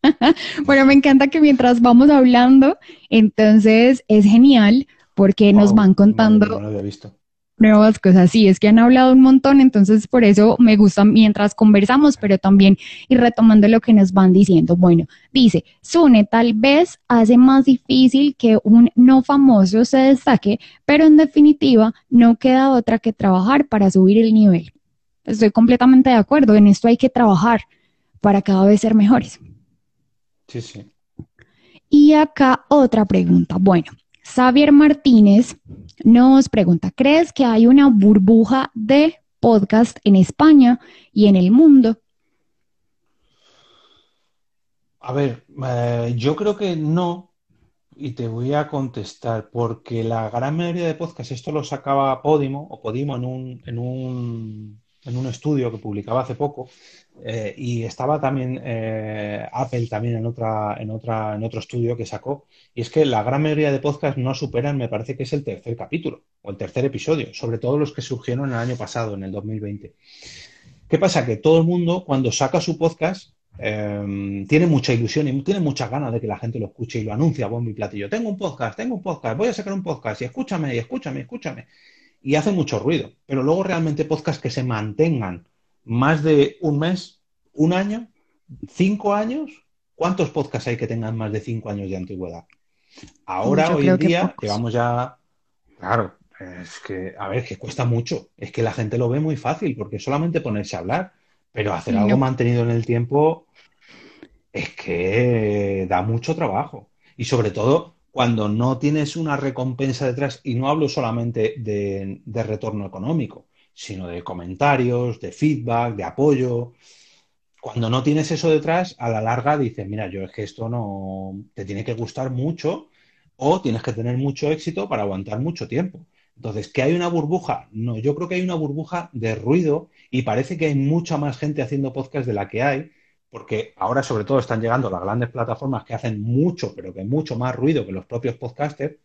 <laughs> bueno, me encanta que mientras vamos hablando, entonces es genial porque nos van contando. No, lo había visto nuevas cosas. Sí, es que han hablado un montón, entonces por eso me gusta mientras conversamos, pero también ir retomando lo que nos van diciendo. Bueno, dice, Sune tal vez hace más difícil que un no famoso se destaque, pero en definitiva no queda otra que trabajar para subir el nivel. Estoy completamente de acuerdo, en esto hay que trabajar para cada vez ser mejores. Sí, sí. Y acá otra pregunta. Bueno, Xavier Martínez nos pregunta, ¿crees que hay una burbuja de podcast en España y en el mundo? A ver, eh, yo creo que no, y te voy a contestar, porque la gran mayoría de podcasts, esto lo sacaba Podimo o Podimo en un, en un, en un estudio que publicaba hace poco, eh, y estaba también eh, Apple también en otra, en otra, en otro estudio que sacó, y es que la gran mayoría de podcasts no superan, me parece que es el tercer capítulo o el tercer episodio, sobre todo los que surgieron el año pasado, en el 2020. ¿Qué pasa? Que todo el mundo, cuando saca su podcast, eh, tiene mucha ilusión y tiene muchas ganas de que la gente lo escuche y lo anuncia bombo y platillo. Tengo un podcast, tengo un podcast, voy a sacar un podcast y escúchame, y escúchame, escúchame. Y hace mucho ruido. Pero luego realmente podcasts que se mantengan más de un mes, un año, cinco años. ¿Cuántos podcasts hay que tengan más de cinco años de antigüedad? Ahora, hoy en día, llevamos ya, claro, es que, a ver, que cuesta mucho. Es que la gente lo ve muy fácil porque solamente ponerse a hablar, pero hacer algo mantenido en el tiempo es que da mucho trabajo. Y sobre todo cuando no tienes una recompensa detrás, y no hablo solamente de, retorno económico, sino de comentarios, de feedback, de apoyo. Cuando no tienes eso detrás, a la larga dices, mira, yo es que esto no te tiene que gustar mucho o tienes que tener mucho éxito para aguantar mucho tiempo. Entonces, ¿que hay una burbuja? No, yo creo que hay una burbuja de ruido y parece que hay mucha más gente haciendo podcast de la que hay, porque ahora sobre todo están llegando las grandes plataformas que hacen mucho, pero que mucho más ruido que los propios podcasters,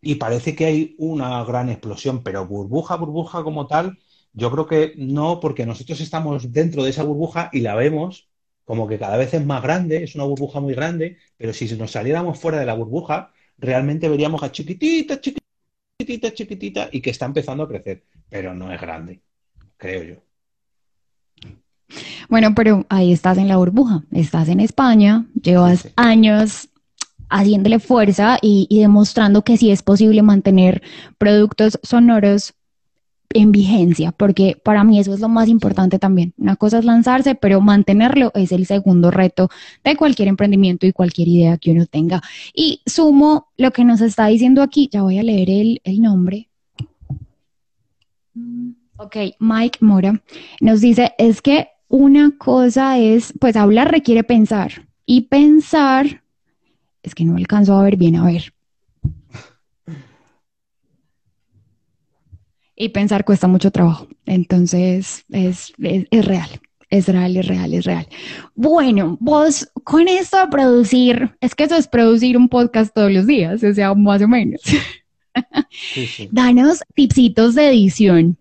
y parece que hay una gran explosión, pero burbuja, burbuja como tal, yo creo que no, porque nosotros estamos dentro de esa burbuja y la vemos como que cada vez es más grande, es una burbuja muy grande, pero si nos saliéramos fuera de la burbuja, realmente veríamos a chiquitita, chiquitita, chiquitita y que está empezando a crecer, pero no es grande, creo yo. Bueno, pero ahí estás en la burbuja, estás en España, llevas sí, sí. años haciéndole fuerza y, y, demostrando que sí es posible mantener productos sonoros en vigencia, porque para mí eso es lo más importante también. Una cosa es lanzarse, pero mantenerlo es el segundo reto de cualquier emprendimiento y cualquier idea que uno tenga. Y sumo lo que nos está diciendo aquí, ya voy a leer el, el nombre. Ok, Mike Mora nos dice, es que una cosa es, pues hablar requiere pensar y pensar es que no alcanzo a ver bien, a ver. Y pensar cuesta mucho trabajo. Entonces, es, es, es, real. Es real, es real, es real. Bueno, vos con esto de producir, es que eso es producir un podcast todos los días, o sea, más o menos. Sí, sí. <laughs> Danos tipsitos de edición.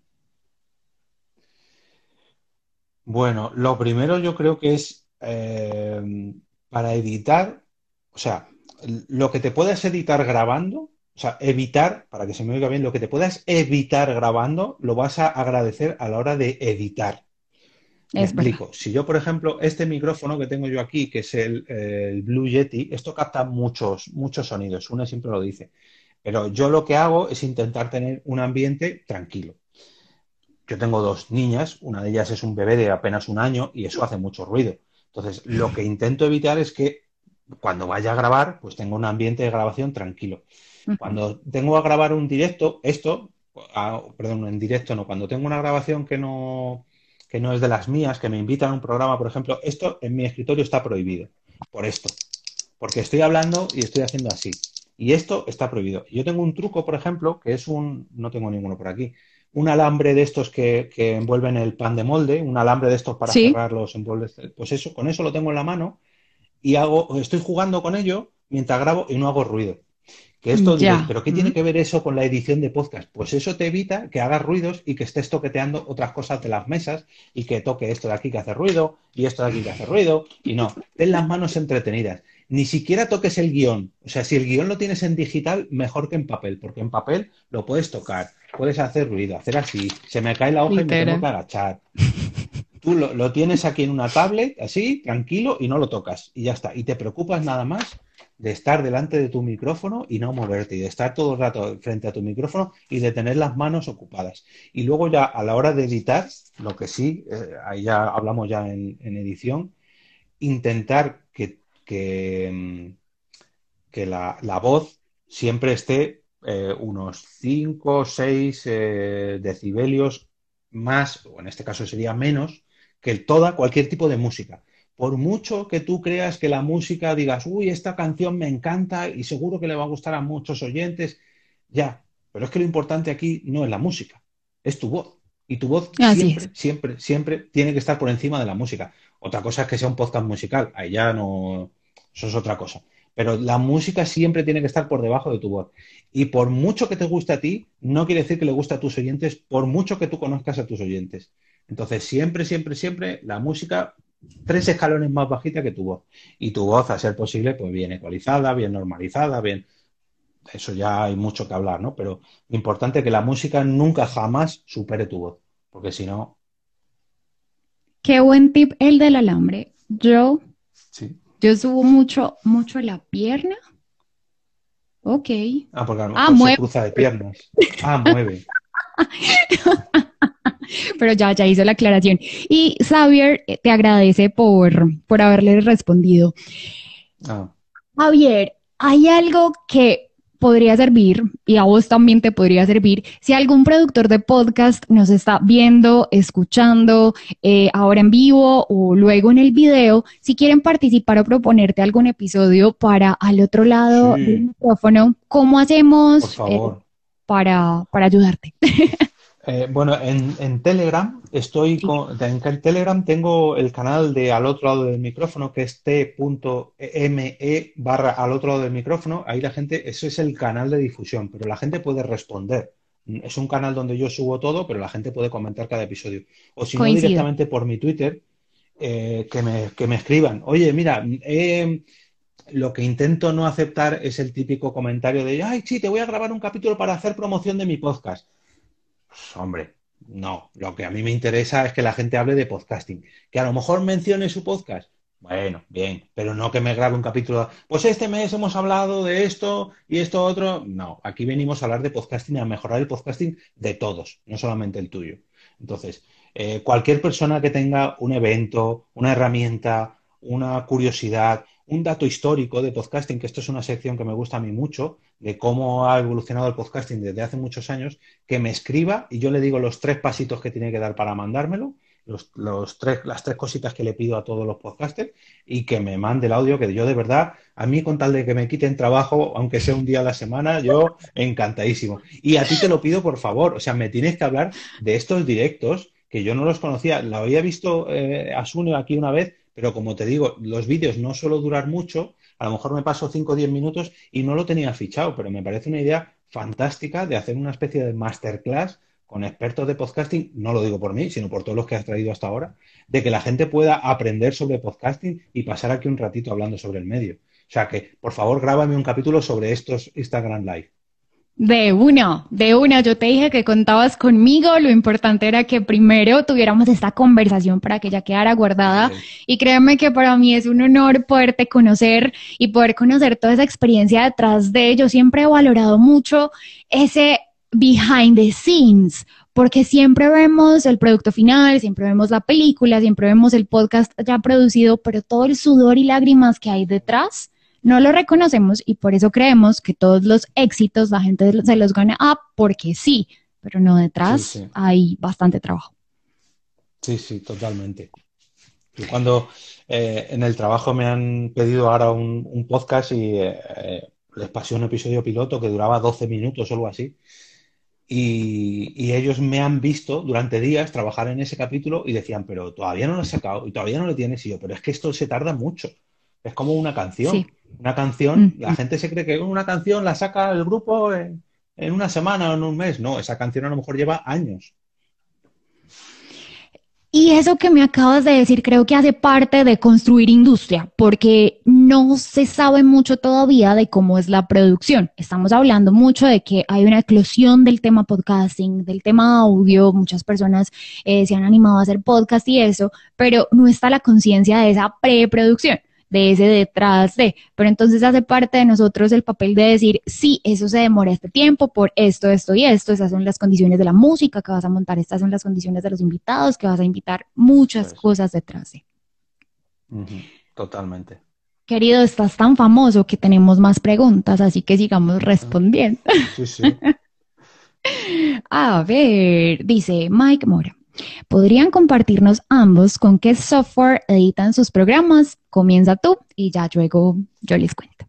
Bueno, lo primero yo creo que es eh, para editar, o sea, lo que te puedas editar grabando, o sea, evitar, para que se me oiga bien, lo que te puedas evitar grabando, lo vas a agradecer a la hora de editar. Me explico. Si yo, por ejemplo, este micrófono que tengo yo aquí, que es el, el, Blue Yeti, esto capta muchos, muchos sonidos. Una siempre lo dice. Pero yo lo que hago es intentar tener un ambiente tranquilo. Yo tengo dos niñas, una de ellas es un bebé de apenas un año y eso hace mucho ruido. Entonces, lo que intento evitar es que cuando vaya a grabar, pues tengo un ambiente de grabación tranquilo. Cuando tengo a grabar un directo, esto, perdón, en directo no, cuando tengo una grabación que no, que no es de las mías, que me invitan a un programa, por ejemplo, esto en mi escritorio está prohibido, por esto, porque estoy hablando y estoy haciendo así. Y esto está prohibido. Yo tengo un truco, por ejemplo, que es un, no tengo ninguno por aquí, un alambre de estos que, que envuelven el pan de molde, un alambre de estos para ¿Sí? cerrar los envolves. Pues eso, con eso lo tengo en la mano y hago, estoy jugando con ello mientras grabo y no hago ruido. Que esto, dices, ¿pero qué mm. tiene que ver eso con la edición de podcast? Pues eso te evita que hagas ruidos y que estés toqueteando otras cosas de las mesas y que toque esto de aquí que hace ruido y esto de aquí que hace ruido y no, ten las manos entretenidas. Ni siquiera toques el guion. O sea, si el guion lo tienes en digital, mejor que en papel, porque en papel lo puedes tocar, puedes hacer ruido, hacer así, se me cae la hoja y me tengo que agachar. Tú lo, lo, tienes aquí en una tablet, así, tranquilo, y no lo tocas. Y ya está. Y te preocupas nada más de estar delante de tu micrófono y no moverte, y de estar todo el rato frente a tu micrófono y de tener las manos ocupadas. Y luego ya a la hora de editar, lo que sí, eh, ahí ya hablamos ya en, edición, intentar que, que, mm, la, voz siempre esté eh, unos 5 o 6 decibelios más, o en este caso sería menos, que toda cualquier tipo de música. Por mucho que tú creas que la música digas, uy, esta canción me encanta y seguro que le va a gustar a muchos oyentes, ya, pero es que lo importante aquí no es la música, es tu voz. Y tu voz siempre, siempre, siempre tiene que estar por encima de la música. Otra cosa es que sea un podcast musical, ahí ya no, eso es otra cosa. Pero la música siempre tiene que estar por debajo de tu voz. Y por mucho que te guste a ti, no quiere decir que le guste a tus oyentes, por mucho que tú conozcas a tus oyentes. Entonces, siempre, siempre, siempre la música tres escalones más bajita que tu voz. Y tu voz, a ser posible, pues bien ecualizada, bien normalizada, bien. Eso ya hay mucho que hablar, ¿no? Pero importante que la música nunca jamás supere tu voz, porque si no. Qué buen tip el del alambre. Yo, yo subo mucho, mucho la pierna. Ok. Ah, porque a lo ah, se cruza de piernas. Ah, mueve. <laughs> pero ya, ya hizo la aclaración. Y Xavier eh, te agradece por, por haberle respondido. Ah. Javier, hay algo que podría servir y a vos también te podría servir. Si algún productor de podcast nos está viendo, escuchando eh, ahora en vivo o luego en el video, si quieren participar o proponerte algún episodio para al otro lado del micrófono, ¿cómo hacemos eh, para, para ayudarte? <laughs> Eh, bueno, en, Telegram estoy con, en Telegram tengo el canal de al otro lado del micrófono que es t.me barra al otro lado del micrófono. Ahí la gente, eso es el canal de difusión, pero la gente puede responder. Es un canal donde yo subo todo, pero la gente puede comentar cada episodio. O si no, directamente por mi Twitter, eh, que, me, que, me, escriban. Oye, mira, lo que intento no aceptar es el típico comentario de, ay, sí, te voy a grabar un capítulo para hacer promoción de mi podcast hombre, no. Lo que a mí me interesa es que la gente hable de podcasting. Que a lo mejor mencione su podcast. Bueno, bien, pero no que me grabe un capítulo. Pues este mes hemos hablado de esto y esto otro. No, aquí venimos a hablar de podcasting y a mejorar el podcasting de todos, no solamente el tuyo. Entonces, eh, cualquier persona que tenga un evento, una herramienta, una curiosidad, un dato histórico de podcasting, que esto es una sección que me gusta a mí mucho, de cómo ha evolucionado el podcasting desde hace muchos años, que me escriba y yo le digo los tres pasitos que tiene que dar para mandármelo, los, tres, las tres cositas que le pido a todos los podcasters y que me mande el audio, que yo de verdad, a mí con tal de que me quiten trabajo, aunque sea un día a la semana, yo encantadísimo. Y a ti te lo pido, por favor, o sea, me tienes que hablar de estos directos que yo no los conocía. Lo había visto eh, a Sunio aquí una vez, pero como te digo, los vídeos no suelo durar mucho, a lo mejor me paso 5 o 10 minutos y no lo tenía fichado, pero me parece una idea fantástica de hacer una especie de masterclass con expertos de podcasting, no lo digo por mí, sino por todos los que has traído hasta ahora, de que la gente pueda aprender sobre podcasting y pasar aquí un ratito hablando sobre el medio. O sea que, por favor, grábame un capítulo sobre estos Instagram Live. De una, de una. Yo te dije que contabas conmigo. Lo importante era que primero tuviéramos esta conversación para que ya quedara guardada. Y créeme que para mí es un honor poderte conocer y poder conocer toda esa experiencia detrás de. Yo siempre he valorado mucho ese behind the scenes, porque siempre vemos el producto final, siempre vemos la película, siempre vemos el podcast ya producido, pero todo el sudor y lágrimas que hay detrás no lo reconocemos y por eso creemos que todos los éxitos la gente se los gana a porque sí, pero no detrás hay bastante trabajo. Sí, sí, totalmente. Y cuando eh, en el trabajo me han pedido ahora un, podcast y eh, les pasé un episodio piloto que duraba 12 minutos o algo así. Y, y, ellos me han visto durante días trabajar en ese capítulo y decían, pero todavía no lo he sacado y todavía no lo tienes. Y yo, pero es que esto se tarda mucho. Es como una canción. Una canción, mm, la gente se cree que una canción la saca el grupo en, una semana o en un mes. No, esa canción a lo mejor lleva años. Y eso que me acabas de decir creo que hace parte de construir industria, porque no se sabe mucho todavía de cómo es la producción. Estamos hablando mucho de que hay una eclosión del tema podcasting, del tema audio, muchas personas eh, se han animado a hacer podcast y eso, pero no está la conciencia de esa preproducción de ese detrás de, pero entonces hace parte de nosotros el papel de decir, sí, eso se demora este tiempo por esto, esto y esto, esas son las condiciones de la música que vas a montar, estas son las condiciones de los invitados que vas a invitar, muchas cosas detrás de. Totalmente. Querido, estás tan famoso que tenemos más preguntas, así que sigamos respondiendo. Sí, sí. <laughs> A ver, dice Mike Mora. ¿Podrían compartirnos ambos con qué software editan sus programas? Comienza tú y ya luego yo les cuento.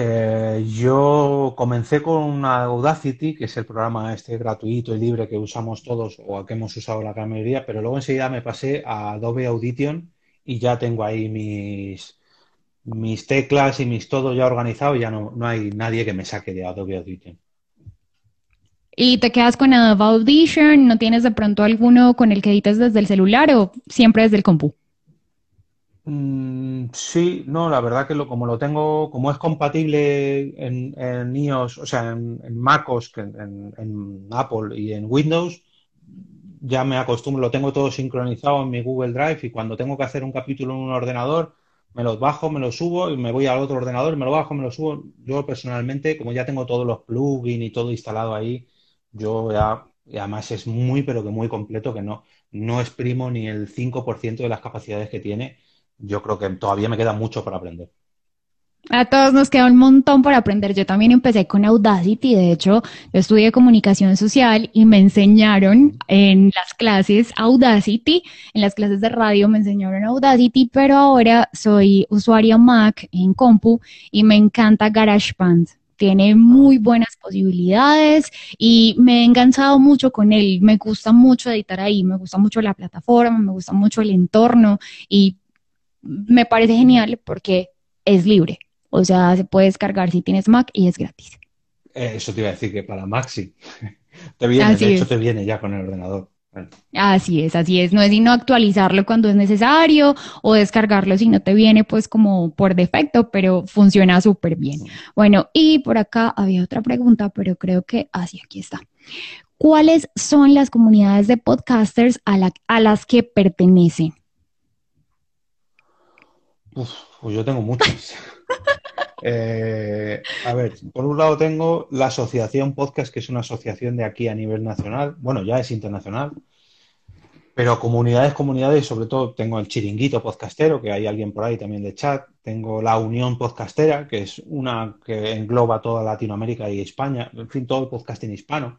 Eh, yo comencé con Audacity, que es el programa este gratuito y libre que usamos todos o que hemos usado la mayoría, pero luego enseguida me pasé a Adobe Audition y ya tengo ahí mis, mis teclas y mis todo ya organizado y ya no, no hay nadie que me saque de Adobe Audition. ¿Y te quedas con Adobe Audition? ¿No tienes de pronto alguno con el que edites desde el celular o siempre desde el compu? Mm, sí, no, la verdad que lo, como lo tengo, como es compatible en, en iOS, o sea, en, en MacOS, en, en Apple y en Windows, ya me acostumbro, lo tengo todo sincronizado en mi Google Drive y cuando tengo que hacer un capítulo en un ordenador, me los bajo, me los subo y me voy al otro ordenador, me lo bajo, me lo subo. Yo personalmente, como ya tengo todos los plugins y todo instalado ahí, yo ya, además es muy, pero que muy completo, que no, no exprimo ni el 5% de las capacidades que tiene. Yo creo que todavía me queda mucho para aprender. A todos nos queda un montón por aprender. Yo también empecé con Audacity. De hecho, yo estudié comunicación social y me enseñaron en las clases Audacity. En las clases de radio me enseñaron Audacity, pero ahora soy usuaria Mac en compu y me encanta GarageBand. Tiene muy buenas posibilidades y me he enganchado mucho con él. Me gusta mucho editar ahí, me gusta mucho la plataforma, me gusta mucho el entorno y me parece genial porque es libre. O sea, se puede descargar si tienes Mac y es gratis. Eh, Eso te iba a decir que para Maxi <laughs> te viene, Así de hecho es. te viene ya con el ordenador. Así es, así es. No es sino actualizarlo cuando es necesario o descargarlo si no te viene pues como por defecto, pero funciona súper bien. Bueno, y por acá había otra pregunta, pero creo que así aquí está. ¿Cuáles son las comunidades de podcasters a, la- a las que pertenecen? uf, pues yo tengo muchas. <laughs> Eh, a ver, por un lado tengo la Asociación Podcast, que es una asociación de aquí a nivel nacional. Bueno, ya es internacional. Pero comunidades, comunidades, sobre todo tengo el Chiringuito Podcastero, que hay alguien por ahí también de chat. Tengo la Unión Podcastera, que es una que engloba toda Latinoamérica y España, en fin, todo el podcasting hispano.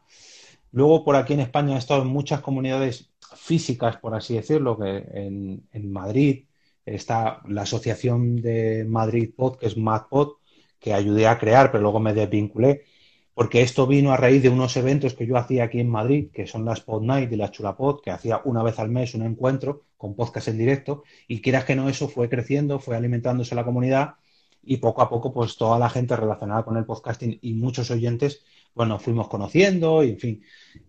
Luego, por aquí en España he estado en muchas comunidades físicas, por así decirlo, que en, en Madrid está la Asociación de Madrid Pod, que es MadPod, que ayudé a crear, pero luego me desvinculé, porque esto vino a raíz de unos eventos que yo hacía aquí en Madrid, que son las Pod Night y las Chulapod, que hacía una vez al mes un encuentro con podcast en directo, y quieras que no, eso fue creciendo, fue alimentándose la comunidad, y poco a poco, pues toda la gente relacionada con el podcasting y muchos oyentes, pues fuimos conociendo, y en fin.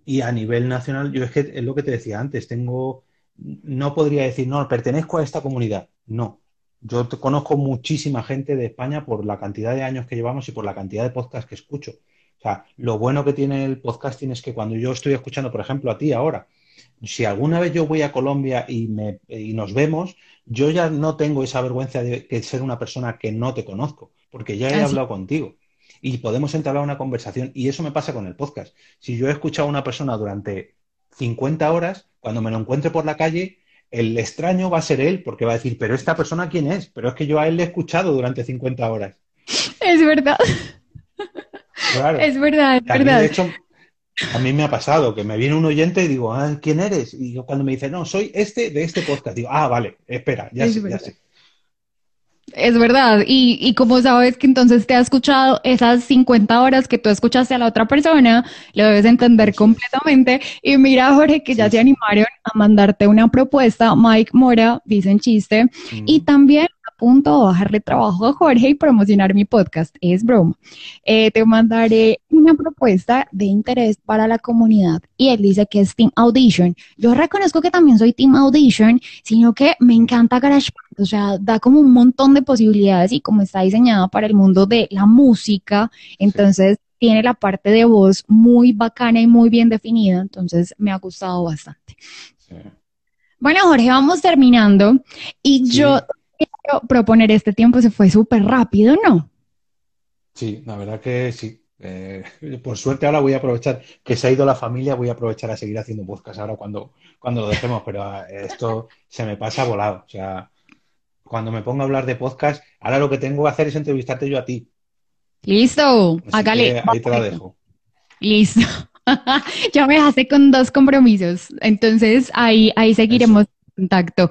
Y a nivel nacional, yo es que es lo que te decía antes, tengo, no podría decir, no, pertenezco a esta comunidad. No. Yo te- conozco muchísima gente de España por la cantidad de años que llevamos y por la cantidad de podcasts que escucho. O sea, lo bueno que tiene el podcasting es que cuando yo estoy escuchando, por ejemplo, a ti ahora, si alguna vez yo voy a Colombia y, me, y nos vemos, yo ya no tengo esa vergüenza de, que ser una persona que no te conozco, porque ya he Así. hablado contigo y podemos entablar una conversación. Y eso me pasa con el podcast. Si yo he escuchado a una persona durante 50 horas, cuando me lo encuentre por la calle, el extraño va a ser él, porque va a decir, pero esta persona quién es? Pero es que yo a él le he escuchado durante 50 horas. Es verdad, Claro. es verdad, es Y a mí, verdad. de hecho, a mí me ha pasado que me viene un oyente y digo, ah, ¿quién eres? Y yo cuando me dice, no, soy este de este podcast, digo, ah, vale, espera, ya Es sé, ya sé. Es verdad, y, y como sabes que entonces te ha escuchado esas 50 horas que tú escuchaste a la otra persona, lo debes entender completamente. Y mira, Jorge, que ya Sí, se animaron a mandarte una propuesta. Mike Mora dice en chiste, y Mm. también a punto de bajarle trabajo a Jorge y promocionar mi podcast. Es broma. Eh, te mandaré una propuesta de interés para la comunidad y él dice que es Team Audition. Yo reconozco que también soy Team Audition, sino que me encanta GarageBand, o sea, da como un montón de posibilidades y como está diseñada para el mundo de la música, entonces tiene la parte de voz muy bacana y muy bien definida, entonces me ha gustado bastante. Sí. Bueno, Jorge, vamos terminando y Sí. yo proponer este tiempo se fue súper rápido, ¿no? Sí, la verdad que sí. Eh, por suerte ahora voy a aprovechar que se ha ido la familia, voy a aprovechar a seguir haciendo podcast ahora cuando, cuando lo dejemos, pero ah, esto se me pasa volado. O sea, cuando me pongo a hablar de podcast, ahora lo que tengo que hacer es entrevistarte yo a ti. Listo, hágale. Ahí te la dejo. Listo. <laughs> ya me dejaste con dos compromisos, entonces ahí, ahí seguiremos en contacto.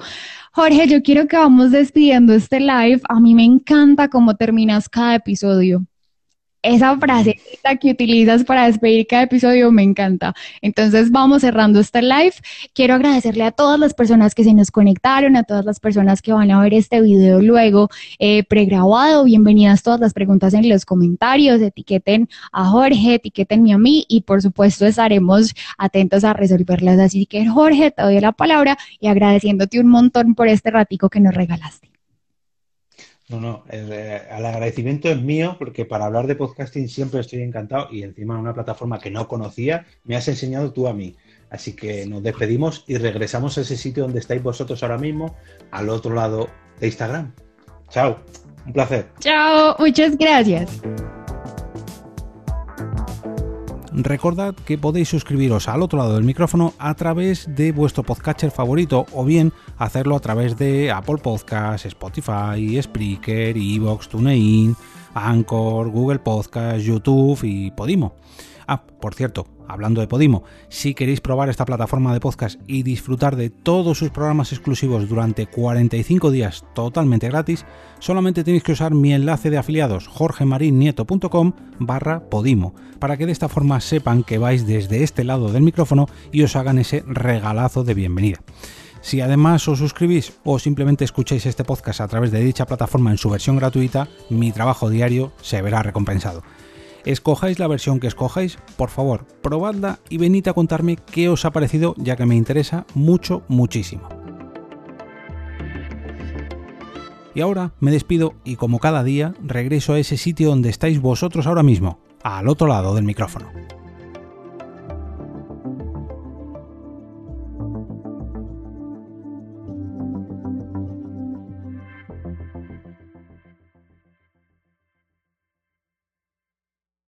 Jorge, yo quiero que vamos despidiendo este live. A mí me encanta cómo terminas cada episodio esa frase que utilizas para despedir cada episodio me encanta. Entonces vamos cerrando este live. Quiero agradecerle a todas las personas que se nos conectaron, a todas las personas que van a ver este video luego eh, pregrabado. Bienvenidas todas las preguntas en los comentarios. Etiqueten a Jorge, etiquetenme a mí y por supuesto estaremos atentos a resolverlas. Así que Jorge, te doy la palabra y agradeciéndote un montón por este ratico que nos regalaste. No, no, el, agradecimiento es mío porque para hablar de podcasting siempre estoy encantado y encima en una plataforma que no conocía me has enseñado tú a mí. Así que nos despedimos y regresamos a ese sitio donde estáis vosotros ahora mismo, al otro lado de Instagram. Chao, un placer. Chao, muchas gracias. Recordad que podéis suscribiros al otro lado del micrófono a través de vuestro podcatcher favorito o bien hacerlo a través de Apple Podcasts, Spotify, Spreaker, Evox, TuneIn, Anchor, Google Podcasts, YouTube y Podimo. Ah, por cierto, hablando de Podimo, si queréis probar esta plataforma de podcast y disfrutar de todos sus programas exclusivos durante 45 días totalmente gratis, solamente tenéis que usar mi enlace de afiliados jorgemarinieto.com barra Podimo, para que de esta forma sepan que vais desde este lado del micrófono y os hagan ese regalazo de bienvenida. Si además os suscribís o simplemente escucháis este podcast a través de dicha plataforma en su versión gratuita, mi trabajo diario se verá recompensado. Escojáis la versión que escojáis, por favor, probadla y venid a contarme qué os ha parecido, ya que me interesa mucho, muchísimo. Y ahora me despido y como cada día regreso a ese sitio donde estáis vosotros ahora mismo, al otro lado del micrófono.